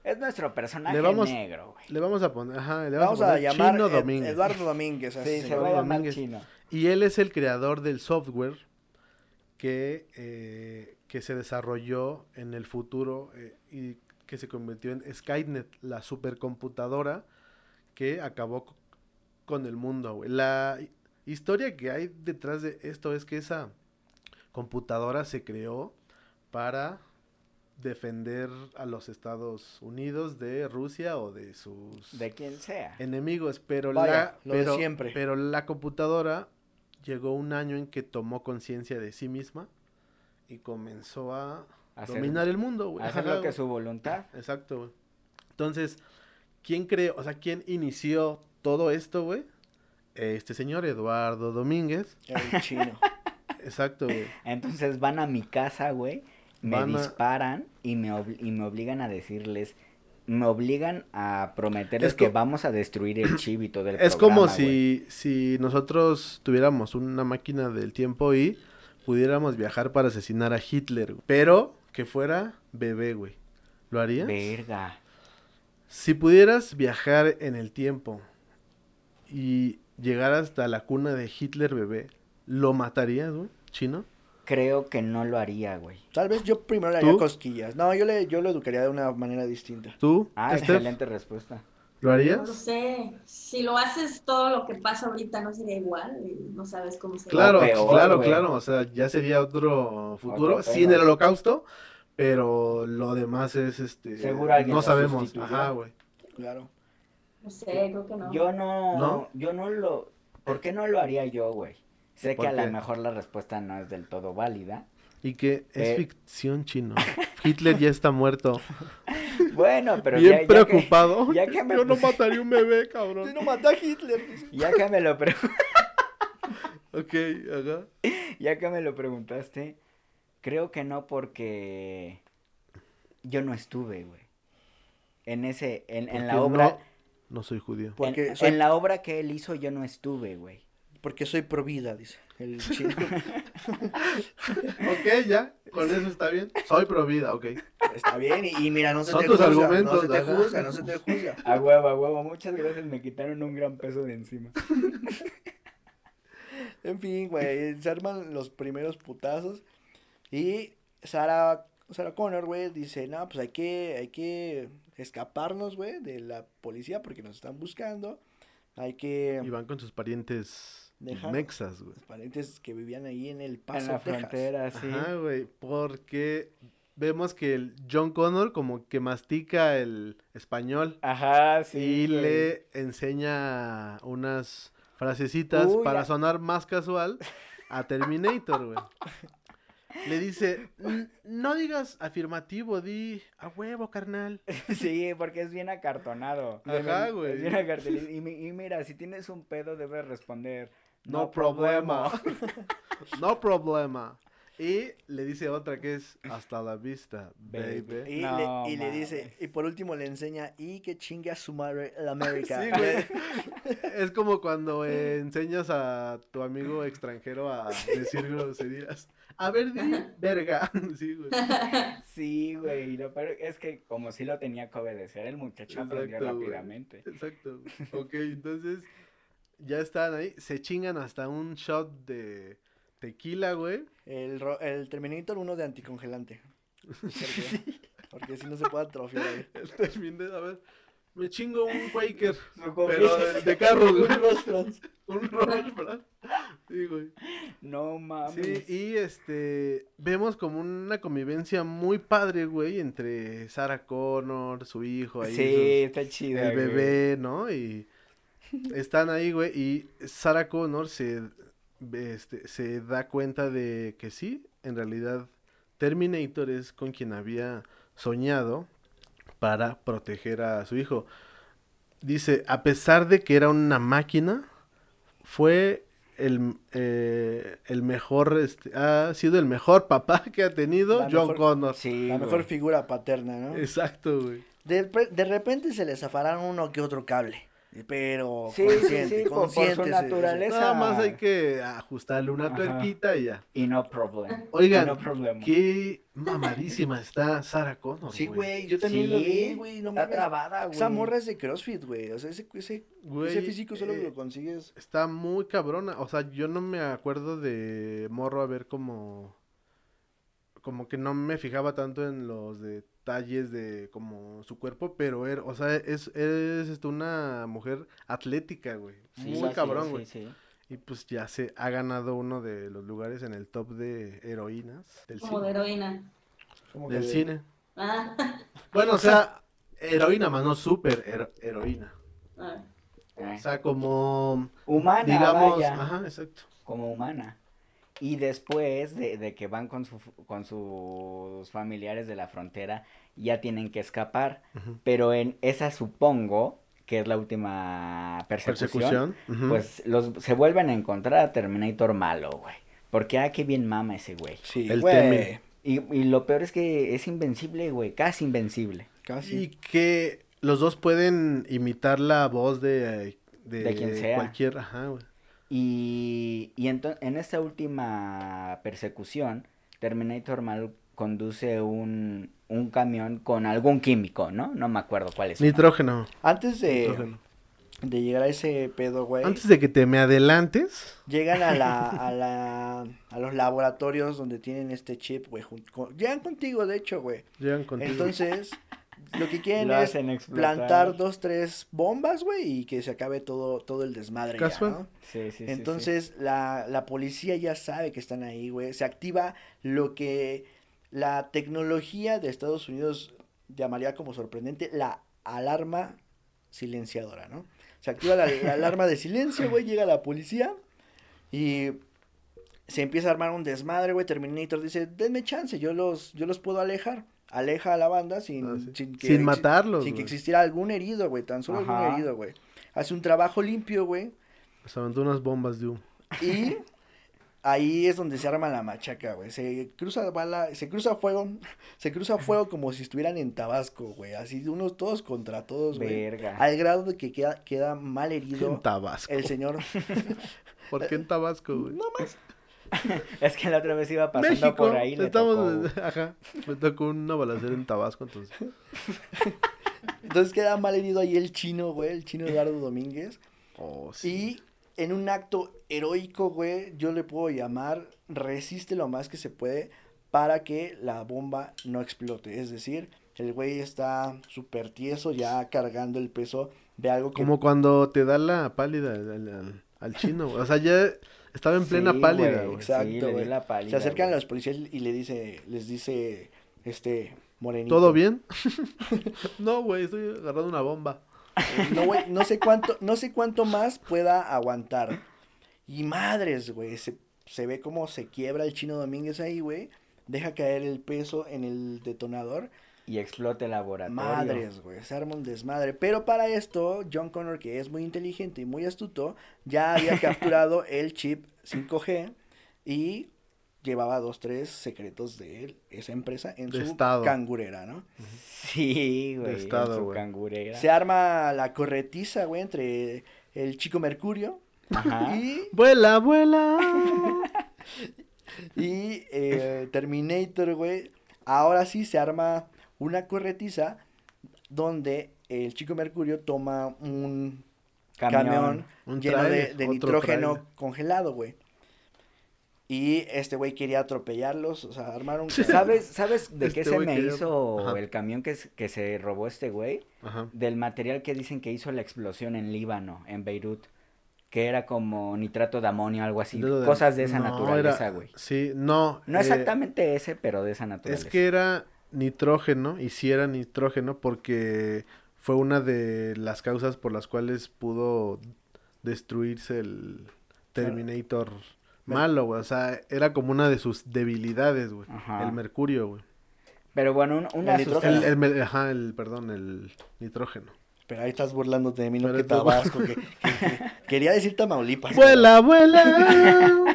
Es nuestro personaje Le vamos- negro, güey. Le vamos a poner, ajá, le Vamos vamos, a llamar Chino Ed- Domínguez. Eduardo Domínguez. Sí, se se va a Eduardo llamar Domínguez. chino. Y él es el creador del software que, eh, que se desarrolló en el futuro eh, y que se convirtió en Skynet, la supercomputadora que acabó con el mundo. güey. La hi- historia que hay detrás de esto es que esa computadora se creó para defender a los Estados Unidos de Rusia o de sus De quien sea. enemigos, pero Vaya, la pero, siempre. pero la computadora llegó un año en que tomó conciencia de sí misma y comenzó a Hacer, dominar el mundo, güey. hacer Ajá, lo que güey. es su voluntad. Exacto, güey. Entonces, ¿quién creó, o sea, quién inició todo esto, güey? Este señor Eduardo Domínguez. El chino. Exacto, güey. Entonces van a mi casa, güey, me Van a- disparan y me, y me obligan a decirles, me obligan a prometerles Es que vamos a destruir el chip y todo el Es como programa, si, si nosotros tuviéramos una máquina del tiempo y pudiéramos viajar para asesinar a Hitler, güey. pero que fuera bebé, güey. ¿Lo harías? Verga. Si pudieras viajar en el tiempo y llegar hasta la cuna de Hitler bebé, ¿lo matarías, güey? ¿Chino? Creo que no lo haría, güey. Tal vez yo primero le haría ¿Tú? cosquillas. No, yo, le, yo lo educaría de una manera distinta. ¿Tú? Ah, excelente respuesta. ¿Lo No lo harías? sé. Si lo haces todo lo que pasa ahorita, no sería igual. y No sabes cómo se Claro, peor, claro, güey. claro. O sea, ya sería otro futuro Otro sin el holocausto, pero lo demás es este. Seguro alguien no lo sabemos. sustituyó. Ajá, güey. Claro. No sé, creo que no. Yo no, ¿No? yo no lo, ¿por qué no lo haría yo, güey? Sé ¿Por que a lo mejor la respuesta no es del todo válida. Y que es Eh. ficción chino. Hitler ya está muerto. Bueno, pero Bien ya, ya que, preocupado. ya que me Yo no mataría un bebé, cabrón. No mata a Hitler. dice. ya que me lo pre- Ok, ajá. ya que me lo preguntaste, creo que no porque yo no estuve, güey. En ese, en, en la obra, No, no soy judío. Porque en, soy- en la obra que él hizo yo no estuve, güey. Porque soy pro vida, dice el chino. Ok, ya. Con eso está bien. Soy pro vida, ok. Está bien, y, y mira, no se Son te tus juzga, argumentos, no se te ajá. juzga, no se te juzga. A huevo, a huevo, muchas gracias, me quitaron un gran peso de encima. En fin, güey, se arman los primeros putazos y Sara, Sara Connor, güey, dice, no, pues hay que, hay que escaparnos, güey, de la policía porque nos están buscando. Hay que... Y van con sus parientes Dejar- mexas, güey. Los parientes que vivían ahí en el En Paso, la Texas. frontera, sí. Ajá, güey. Porque vemos que el John Connor como que mastica el español. Ajá, sí. y güey. le enseña unas frasecitas Uy, para ya. sonar más casual a Terminator, güey. Le dice, "N- no digas afirmativo, di a huevo, carnal. Sí, porque es bien acartonado. Ajá, Es güey. bien acartonado. Y, mi- y mira, si tienes un pedo, debes responder. No, problema. no problema. Y le dice otra que es hasta la vista, Baby. baby. Y, No, le, y le dice, y por último le enseña, y que chingue a su madre el América. Sí, güey. Es como cuando eh, enseñas a tu amigo extranjero a decir groserías. A ver, di, verga. Sí, güey. Sí, güey. y Lo peor es que como si lo tenía que obedecer, el muchacho aprendió Exacto, güey. rápidamente. Exacto. Ok, entonces ya están ahí. Se chingan hasta un shot de tequila, güey. El, ro- el Terminator uno de anticongelante. Porque, porque si no se puede atrofiar ahí. El termine, a ver. Me chingo un Quaker. Pero de, de carro, güey. Un Rostrons. Un Rolls, ¿verdad? Sí, güey. No mames. Sí, y este, vemos como una convivencia muy padre, güey, entre Sarah Connor, su hijo, ahí, Sí, sus- está chido. el bebé, ¿no? Y están ahí, güey, y Sarah Connor se, este, se da cuenta de que sí, en realidad Terminator es con quien había soñado para proteger a su hijo. Dice, a pesar de que era una máquina, fue el, eh, el mejor, este, ha sido el mejor papá que ha tenido La John mejor- Connor. Sí, La mejor figura paterna, ¿no? Exacto, güey. De, de repente se le zafarán uno que otro cable. Pero Sí, sí, consciente, sí, por- por su consciente. naturaleza. Nada más hay que ajustarle una Ajá. tuerquita y ya. Y no problem. Oigan, no problema. Qué mamadísima está Sarah Connor, Sí, güey. yo también lo Sí, vi, güey. No Está mames. trabada, güey. Esa morra es de CrossFit, güey. O sea, ese, ese, ese físico solo eh, lo consigues. Está muy cabrona. O sea, yo no me acuerdo de Morro a ver como. Como que no me fijaba tanto en los detalles de como su cuerpo, pero era, o sea, es, es este, una mujer atlética, güey. Sí, muy sí, cabrón, sí, güey. sí. Y pues ya se ha ganado uno de los lugares en el top de heroínas del Como de cine. heroína. Como que Del de- cine. Ah, Bueno, o sea, heroína, más no super hero- heroína. ah. O sea, como, Humana, digamos, vaya. ajá, exacto. como humana. Y después de, de que van con, su, con sus familiares de la frontera, ya tienen que escapar. Pero en esa supongo que es la última persecución. Pues los, se vuelven a encontrar a Terminator malo, güey. Porque, ah, qué bien mama ese güey. Sí, El güey. Y, y lo peor es que es invencible, güey. Casi invencible. Casi. Y que los dos pueden imitar la voz de, de, De quien sea. cualquier, ajá, güey. Y, y ento- en esta última persecución, Terminator mal conduce un, un camión con algún químico, ¿no? No me acuerdo cuál es. Nitrógeno. Antes de, nitrógeno. de llegar a ese pedo, güey, Antes de que te me adelantes, llegan a la, a la, a los laboratorios donde tienen este chip, güey, llegan contigo, de hecho, güey. llegan contigo. Entonces, lo que quieren Lo es plantar dos, tres bombas, güey, y que se acabe todo, todo el desmadre ya. ¿no? Sí, sí, sí, sí. Entonces, La, la policía ya sabe que están ahí, güey. Se activa lo que la tecnología de Estados Unidos llamaría como sorprendente la alarma silenciadora, ¿no? Se activa la, la alarma de silencio, güey, llega la policía y se empieza a armar un desmadre, güey. Terminator dice, denme chance, yo los, yo los puedo alejar. Aleja a la banda sin, Ah, sí. sin, que Sin matarlos, Sin que existiera algún herido, güey. Tan solo Ajá. algún herido, güey. Hace un trabajo limpio, güey. Se aventó unas bombas de humo. Y ahí es donde se arma la machaca, güey. Se cruza bala, se cruza fuego, se cruza fuego como si estuvieran en Tabasco, güey. Así unos todos contra todos, güey. Verga. Al grado de que queda, queda mal En herido Tabasco. el señor. ¿Por qué en Tabasco, güey? No más. Es que la otra vez iba pasando México. por ahí. Le estamos, tocó, ajá. Me tocó una balacera en Tabasco, entonces. Entonces queda mal herido ahí el chino, güey, el chino Eduardo Domínguez. Oh, sí. Y en un acto heroico, güey, yo le puedo llamar resiste lo más que se puede para que la bomba no explote. Es decir, el güey está súper tieso ya cargando el peso de algo que... Como cuando te da la pálida al, al- al chino, güey. O sea, ya estaba en plena Sí, pálida, güey. Exacto, sí, güey. la pálida, Se acercan güey. los policías y le dice, les dice, este, morenito. ¿Todo bien? no, güey, estoy agarrando una bomba. No, güey, no sé cuánto, no sé cuánto más pueda aguantar. Y madres, güey, se, se ve como se quiebra el chino Domínguez ahí, güey. Deja caer el peso en el detonador. Y explota el laboratorio. Madres, güey, se arma un desmadre. Pero para esto, John Connor, que es muy inteligente y muy astuto, ya había capturado el chip 5G y llevaba dos, tres secretos de él, esa empresa en De su estado. cangurera, ¿no? Sí, güey. en estado, su güey. cangurera. Se arma la corretiza, güey, entre el chico Mercurio Ajá. y, Vuela, vuela. y eh, Terminator, güey. Ahora sí se arma una corretiza donde el chico Mercurio toma un camión, Un lleno de, nitrógeno congelado, güey. Y este güey quería atropellarlos, o sea, armaron... ¿Sabes, ¿Sabes de qué Este se me quería- hizo Ajá. el camión que, se robó este güey? Ajá. Del material que dicen que hizo la explosión en Líbano, en Beirut. Que era como nitrato de amonio, algo así. De- Cosas de esa no, naturaleza, era- güey. Sí, no. No eh, exactamente ese, pero de esa naturaleza. Es que era nitrógeno, y sí era nitrógeno porque fue una de las causas por las cuales pudo destruirse el Terminator malo, güey. O sea, era como una de sus debilidades, güey. El mercurio, güey. Pero bueno, un- una El nitrógeno. El, el ajá, el, perdón, el nitrógeno. Pero ahí estás burlándote de mí, no que Tabasco, que, que- que- quería decir Tamaulipas. ¡Vuela, vuela!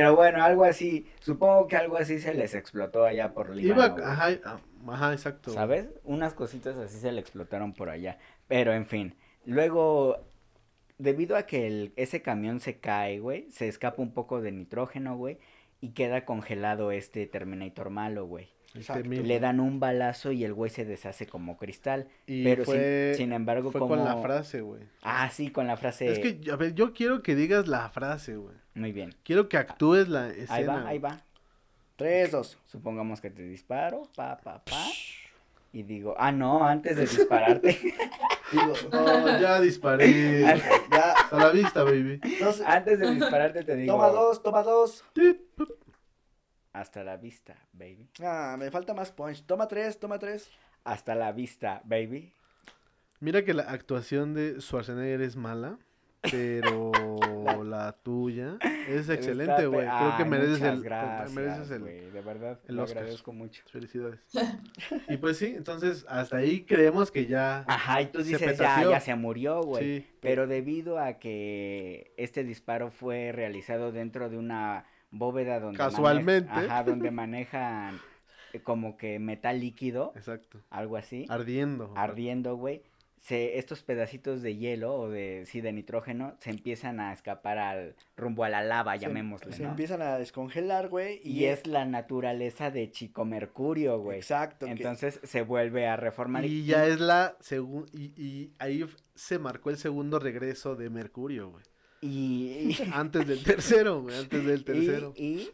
Pero bueno, algo así. Supongo que algo así se les explotó allá por Líbano. Iba, ajá, ah, ajá, exacto. ¿Sabes? Unas cositas así se le explotaron por allá. Pero en fin. Luego, debido a que el- ese camión se cae, güey, se escapa un poco de nitrógeno, güey, y queda congelado este Terminator malo, güey. Este Exacto. Le dan un balazo y el güey se deshace como cristal. Y pero sin- fue, sin, embargo, fue como... con la frase, güey. Ah, sí, con la frase... Es que, a ver, yo quiero que digas la frase, güey. Muy bien. Quiero que actúes la escena. Ahí va, ahí va. Tres, dos. Supongamos que te disparo, pa, pa, pa. Y digo, ah, no, antes de dispararte. Digo, No, ya disparé. ya, A la vista, baby. antes de dispararte te digo. toma dos, toma dos. Hasta la vista, baby. Ah, me falta más punch. Toma tres, toma tres. Hasta la vista, baby. Mira que la actuación de Schwarzenegger es mala, pero la tuya es excelente, güey. Creo que mereces muchas el, gracias, mereces el, güey, De verdad, el lo Oscar. agradezco mucho. Felicidades. Y pues sí, entonces hasta ahí creemos que ya. Ajá, y tú dices, ya, ya se murió, güey. Sí. Pero debido a que este disparo fue realizado dentro de una bóveda donde Casualmente. ajá, donde manejan eh, como que metal líquido, Exacto. algo así, Ardiendo. ardiendo, güey. Se, estos pedacitos de hielo o de sí de nitrógeno se empiezan a escapar al rumbo a la lava, Se- llamémosle, Se, ¿no? empiezan a descongelar, güey. Y es la naturaleza de Chico Mercurio, güey. Exacto. que- Entonces se vuelve a reformar Y ya es la segunda. Y, y ahí se marcó el segundo regreso de Mercurio, güey. y, Antes del tercero, güey. Antes del tercero. Y, y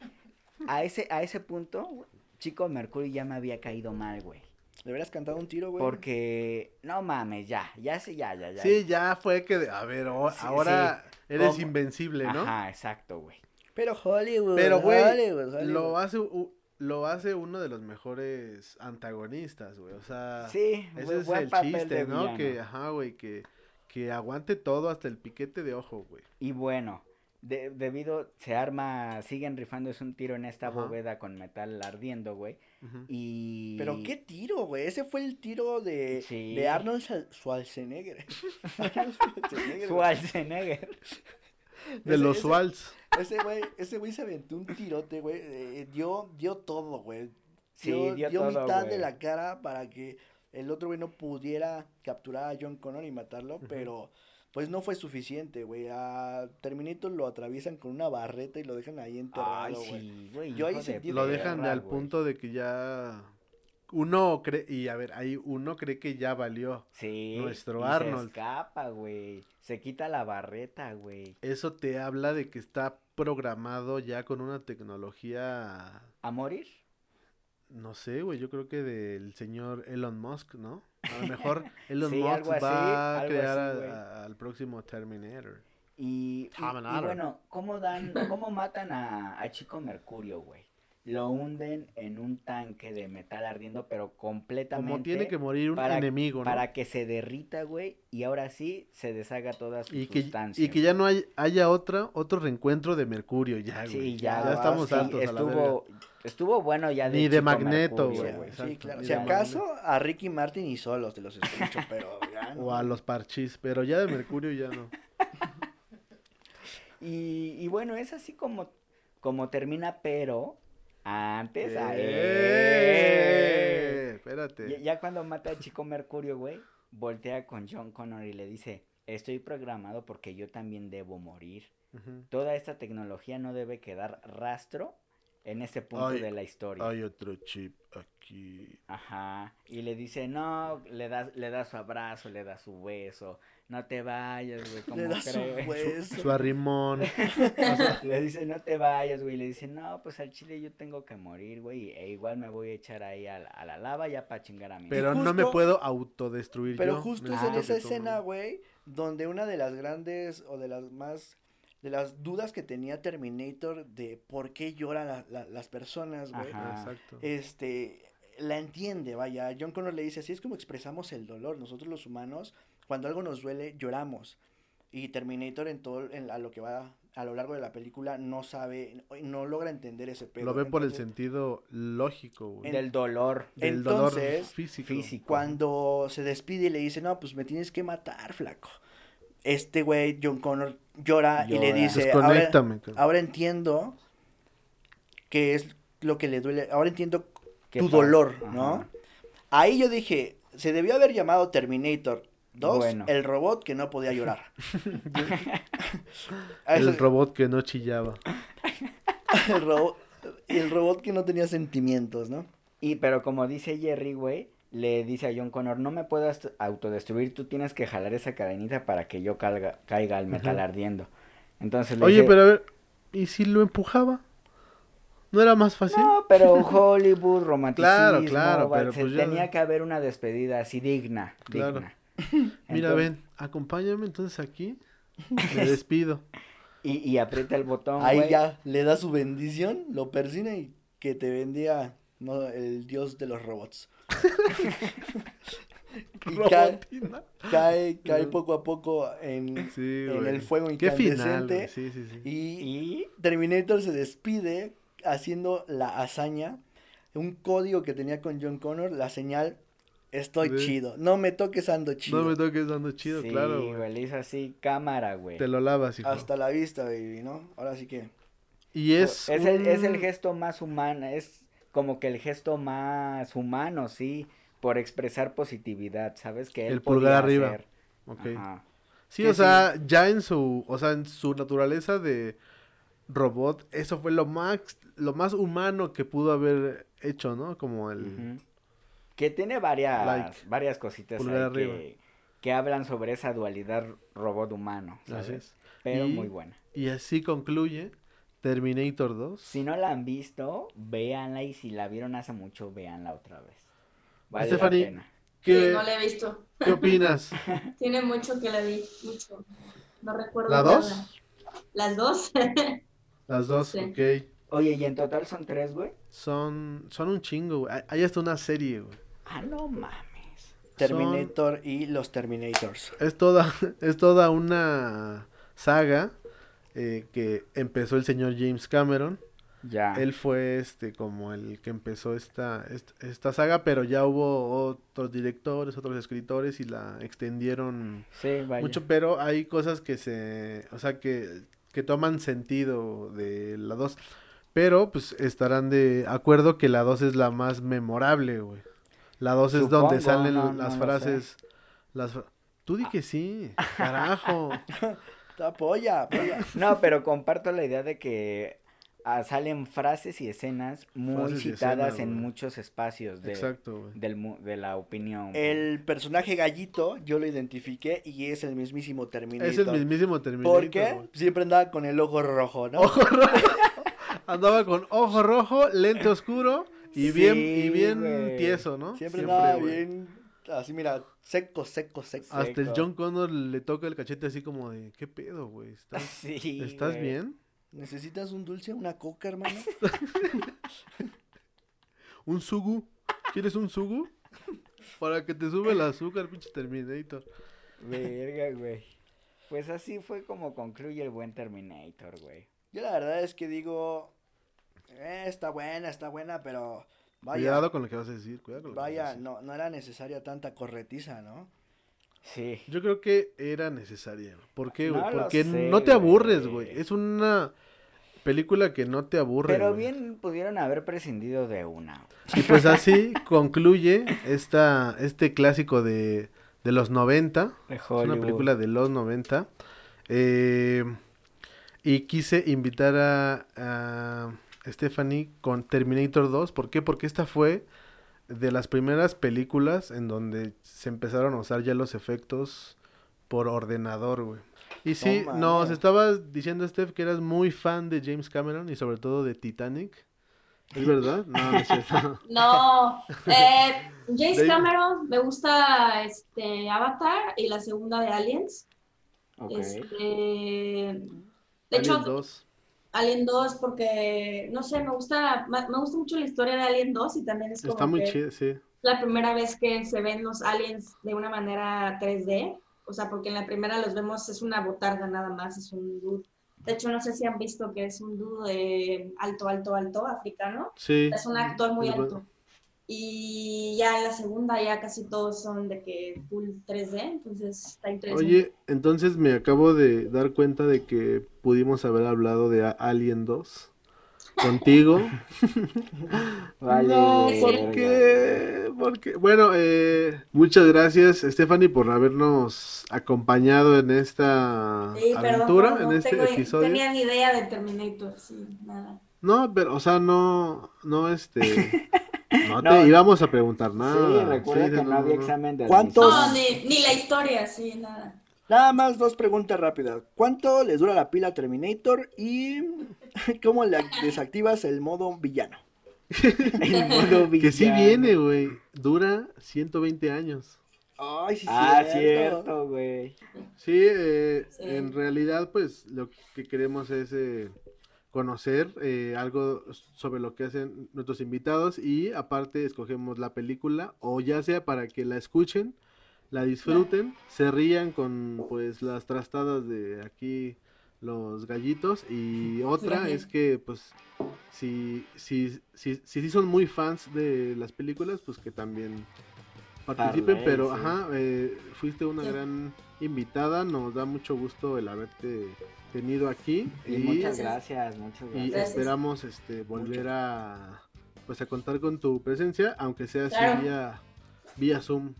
a ese, a ese punto, Chico Mercurio ya me había caído mal, güey. Le hubieras cantado un tiro, güey. Porque, no mames, ya, ya sé, ya, ya, ya. Sí, ya fue que. de- a ver, o- Sí, ahora eres ¿Cómo? invencible, ¿no? Ajá, exacto, güey. Pero Hollywood. Pero, güey, Hollywood, Hollywood. Lo hace, u- lo hace uno de los mejores antagonistas, güey. O sea, Sí, ese es el chiste, ¿no? villano. Que, ajá, güey, que, que aguante todo hasta el piquete de ojo, güey. Y bueno, de- debido, se arma, siguen rifándose un tiro en esta Ajá. bóveda con metal ardiendo, güey. Y... Pero qué tiro, güey. Ese fue el tiro de, Sí. de Arnold Schwar- Schwarzenegger. Arnold Schwarzenegger. De ese- los Waltz. Ese güey, ese güey se aventó un tirote, güey. eh, dio, dio todo, güey. Sí, dio, dio dio todo, mitad de la cara para que el otro güey no pudiera capturar a John Connor y matarlo, pero pues no fue suficiente, güey. A Terminator lo atraviesan con una barreta y lo dejan ahí enterrado, Ay, güey. sí, güey. Yo ahí sentí Lo de dejan al punto de que ya. Uno cree. Y a ver, ahí uno cree que ya valió. Sí. Nuestro y Arnold. Se escapa, güey. Se quita la barreta, güey. Eso te habla de que está programado ya con una tecnología. ¿A morir? No sé, güey, yo creo que del señor Elon Musk, ¿no? A lo mejor Elon Sí, Musk así, va a crear así, a- güey. a- al próximo Terminator. Y, y- y Terminator. bueno, ¿cómo dan, cómo matan a, a Chico Mercurio, güey? Lo hunden en un tanque de metal ardiendo, pero completamente. Como tiene que morir un para- enemigo, ¿no? Para que se derrita, güey, y ahora sí se deshaga toda su y que, sustancia. y que ya no hay- haya otra, otro reencuentro de Mercurio, ya, güey. Sí, ya, ya estamos sí, hartos a la verga. Estuvo, bueno ya de Ni de Chico Magneto, güey. Sí, claro. Si acaso a Ricky Martin y solos te los escucho, pero ya no. O a los parchís, pero ya de Mercurio ya no. Y, y bueno, es así como, como termina, pero antes... a- ¡Eh! Espérate. Ya, ya cuando mata a Chico Mercurio, güey, voltea con John Connor y le dice, estoy programado porque yo también debo morir. Toda esta tecnología no debe quedar rastro en ese punto de la historia. Hay otro chip aquí. Ajá. Y le dice, no, le da, le da su abrazo, le da su beso. No te vayas, güey. ¿cómo Le da su crees?". hueso. Su arrimón. Le dice, no te vayas, güey. Le dice, no, pues al chile yo tengo que morir, güey. E igual me voy a echar ahí a la, a la lava ya para chingar a mí. Pero no me puedo autodestruir Pero yo. justo es en esa escena, güey, donde una de las grandes o de las más de las dudas que tenía Terminator de por qué lloran la- la- las personas, güey. Ajá. Exacto. Este la entiende, vaya. John Connor le dice, así es como expresamos el dolor. Nosotros los humanos, cuando algo nos duele, lloramos. Y Terminator en todo en, a lo que va a lo largo de la película no sabe, no logra entender ese pedo. Lo ven por el sentido lógico, güey. Del dolor Del dolor Entonces, físico. físico. Cuando se despide y le dice, no, pues me tienes que matar, flaco. Este güey, John Connor, llora, y le dice, ahora, Desconéctame. cabrón. ahora entiendo qué es lo que le duele, ahora entiendo ¿Qué tu pasa? dolor, Ajá. ¿no? Ahí yo dije, se debió haber llamado Terminator 2, Bueno. el robot que no podía llorar. El robot que no chillaba. el el robot que no tenía sentimientos, ¿no? Y pero como dice Jerry, güey, le dice a John Connor, no me puedas autodestruir, tú tienes que jalar esa cadenita para que yo calga- caiga al metal ardiendo. Entonces le Oye, dice, pero a ver, ¿y si lo empujaba? ¿No era más fácil? No, pero Hollywood, romanticismo, Claro, claro, pero pues ya- tenía que haber una despedida así digna, Claro. digna. Mira, ven, acompáñame entonces aquí. Me despido. Y, y aprieta el botón, Ahí ya le da su bendición, lo persina y que te vendía no, el dios de los robots. y cae, cae, cae poco a poco en, Sí, en el fuego Qué final, incandescente. güey. Sí, sí, sí. y Y Terminator se despide haciendo la hazaña, un código que tenía con John Connor, la señal, estoy Sí. chido, no me toques ando chido. No me toques dando chido, sí, claro, güey. güey, le hizo así cámara, güey. Te lo lavas, hijo. Hasta la vista, baby, ¿no? Ahora sí que... Y es. Es, el, es el gesto más humano, es como que el gesto más humano, sí, por expresar positividad, ¿sabes? Que él El pulgar podía arriba. hacer. Ok. Ajá. Sí, o sea, ya en su, o sea, en su naturaleza de robot, eso fue lo más, lo más humano que pudo haber hecho, ¿no? Como el. Que tiene varias, Like. varias cositas ahí que, que hablan sobre esa dualidad robot-humano, así ¿sabes? es. Pero Y- muy buena. Y así concluye Terminator 2. Si no la han visto, véanla y si la vieron hace mucho, véanla otra vez. Vale Stephanie, la pena. ¿Qué, Sí, no la he visto. ¿Qué opinas? Tiene mucho que la vi, mucho. No recuerdo. ¿La nada. dos? Las dos. Las dos, Sí. ok. Oye, y en total son tres, güey. Son, son un chingo, güey. Hay- Hay hasta una serie, güey. Ah, no mames. Terminator y los Terminators. Es toda, es toda una saga eh, que empezó el señor James Cameron. Ya. Él fue este como el que empezó esta, esta, esta saga, pero ya hubo otros directores, otros escritores y la extendieron Sí, vaya. mucho, pero hay cosas que se, o sea, que, que toman sentido de la 2. Pero pues estarán de acuerdo que la 2 es la más memorable, güey. La 2 es donde salen no, las no frases las Tú di que sí, carajo. Apoya, apoya. No, pero comparto la idea de que ah, salen frases y escenas muy Frases citadas en güey. muchos espacios de, Exacto, del de la opinión. El personaje gallito, yo lo identifiqué y es el mismísimo Terminator. Es el mismísimo Terminator. Porque güey. siempre andaba con el ojo rojo, ¿no? Ojo rojo. Andaba con ojo rojo, lente oscuro y bien y bien güey. tieso, ¿no? Siempre, andaba güey. bien, así mira, seco, seco, seco. Hasta el. John Connor le toca el cachete así como de, ¿qué pedo, güey? ¿Estás, Sí, ¿estás güey. bien? ¿Necesitas un dulce, una coca, hermano? ¿Un sugu? ¿Quieres un sugu? Para que te sube el azúcar, pinche Terminator. Verga, güey. Pues así fue como concluye el buen Terminator, güey. Yo la verdad es que digo, eh, está buena, está buena, pero vaya, Cuidado con lo que vas a decir, cuidado con lo que vas a vaya, decir. no, no era necesaria tanta corretiza, ¿no? Sí. Yo creo que era necesaria. ¿Por qué, güey? No Porque sé, no te aburres, güey. Es una película que no te aburre. Pero güey. bien pudieron haber prescindido de una. Y pues así concluye esta, este clásico de, de los 90. De Es una película de los 90. Eh, y quise invitar a, a Stephanie con Terminator 2. ¿Por qué? Porque esta fue de las primeras películas en donde se empezaron a usar ya los efectos por ordenador, güey. Y sí, No nos estabas diciendo, Steph, que eras muy fan de James Cameron y sobre todo de Titanic. ¿Es verdad? No, no es cierto. No, eh, James. Cameron, me gusta este Avatar y la segunda de Aliens. Ok. Este, de hecho, Alien 2. Alien 2 porque, no sé, me gusta, me gusta mucho la historia de Alien 2 y también es como Está muy chido, sí. la primera vez que se ven los aliens de una manera 3D, o sea, porque en la primera los vemos, es una botarga nada más, es un dude. De hecho, no sé si han visto que es un dude de alto, alto, alto, africano. Sí. Es un actor Muy alto. Y ya en la segunda ya casi todos son de que full 3D, entonces está interesante. Oye, entonces me acabo de dar cuenta de que pudimos haber hablado de Alien 2 contigo. Vale, no. ¿por qué? Porque, bueno, eh, muchas gracias, Stephanie, por habernos acompañado en esta Sí, aventura, no, no en este tengo- episodio. tenía ni idea de Terminator, sí, nada. No, pero, o sea, no, no, este, no te No. íbamos a preguntar nada. Sí, recuerda Sí, que no, había examen de ¿Cuántos? No, ni, ni la historia, sí, nada. Nada más dos preguntas rápidas. ¿Cuánto les dura la pila Terminator y cómo le desactivas el modo villano? El modo Que sí villano. viene, güey, dura 120 años. Ay, sí, Ah, cierto. cierto, güey. Sí, eh, Sí. en realidad, pues lo que queremos es eh, conocer eh, algo sobre lo que hacen nuestros invitados y aparte escogemos la película o ya sea para que la escuchen, la disfruten, se rían con pues las trastadas de aquí los gallitos y otra es que pues si si, si si son muy fans de las películas pues que también participen pero sí. ajá eh, fuiste una Sí. gran invitada nos da mucho gusto el haberte tenido aquí Y y, muchas gracias, muchas y gracias. Gracias. esperamos este volver a pues a contar con tu presencia aunque sea así Claro. vía vía zoom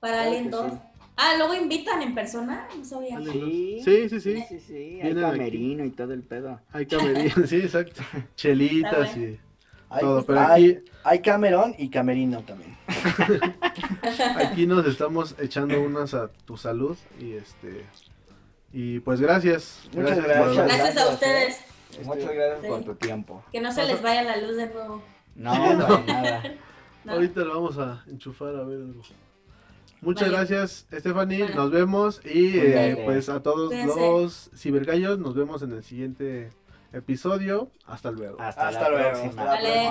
Para Claro Alien que 2. sí. Ah, luego invitan en persona. No sabía. Sí, Sí, sí, sí. Sí, sí, hay aquí. camerino y todo el pedo. Hay camerino, sí, exacto. Chelitas y Hay, todo, pero hay, aquí, hay Cameron y Camerino también. aquí nos estamos echando unas a tu salud y este y pues gracias. Muchas gracias. Gracias a ustedes. este, Muchas gracias Sí. por tu tiempo. Que no se les vaya la luz de nuevo. No, para nada. ¿no? Ahorita lo vamos a enchufar a ver algo. Muchas Vale. gracias, Stephanie. Nos vemos y eh, pues a todos Cuídense. los cibergallos nos vemos en el siguiente episodio. Hasta luego. Hasta, Hasta la luego. próxima. Vale.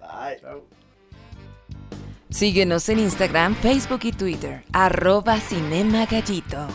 Bye. Chao. Síguenos en Instagram, Facebook y Twitter, arroba Cinema Gallito.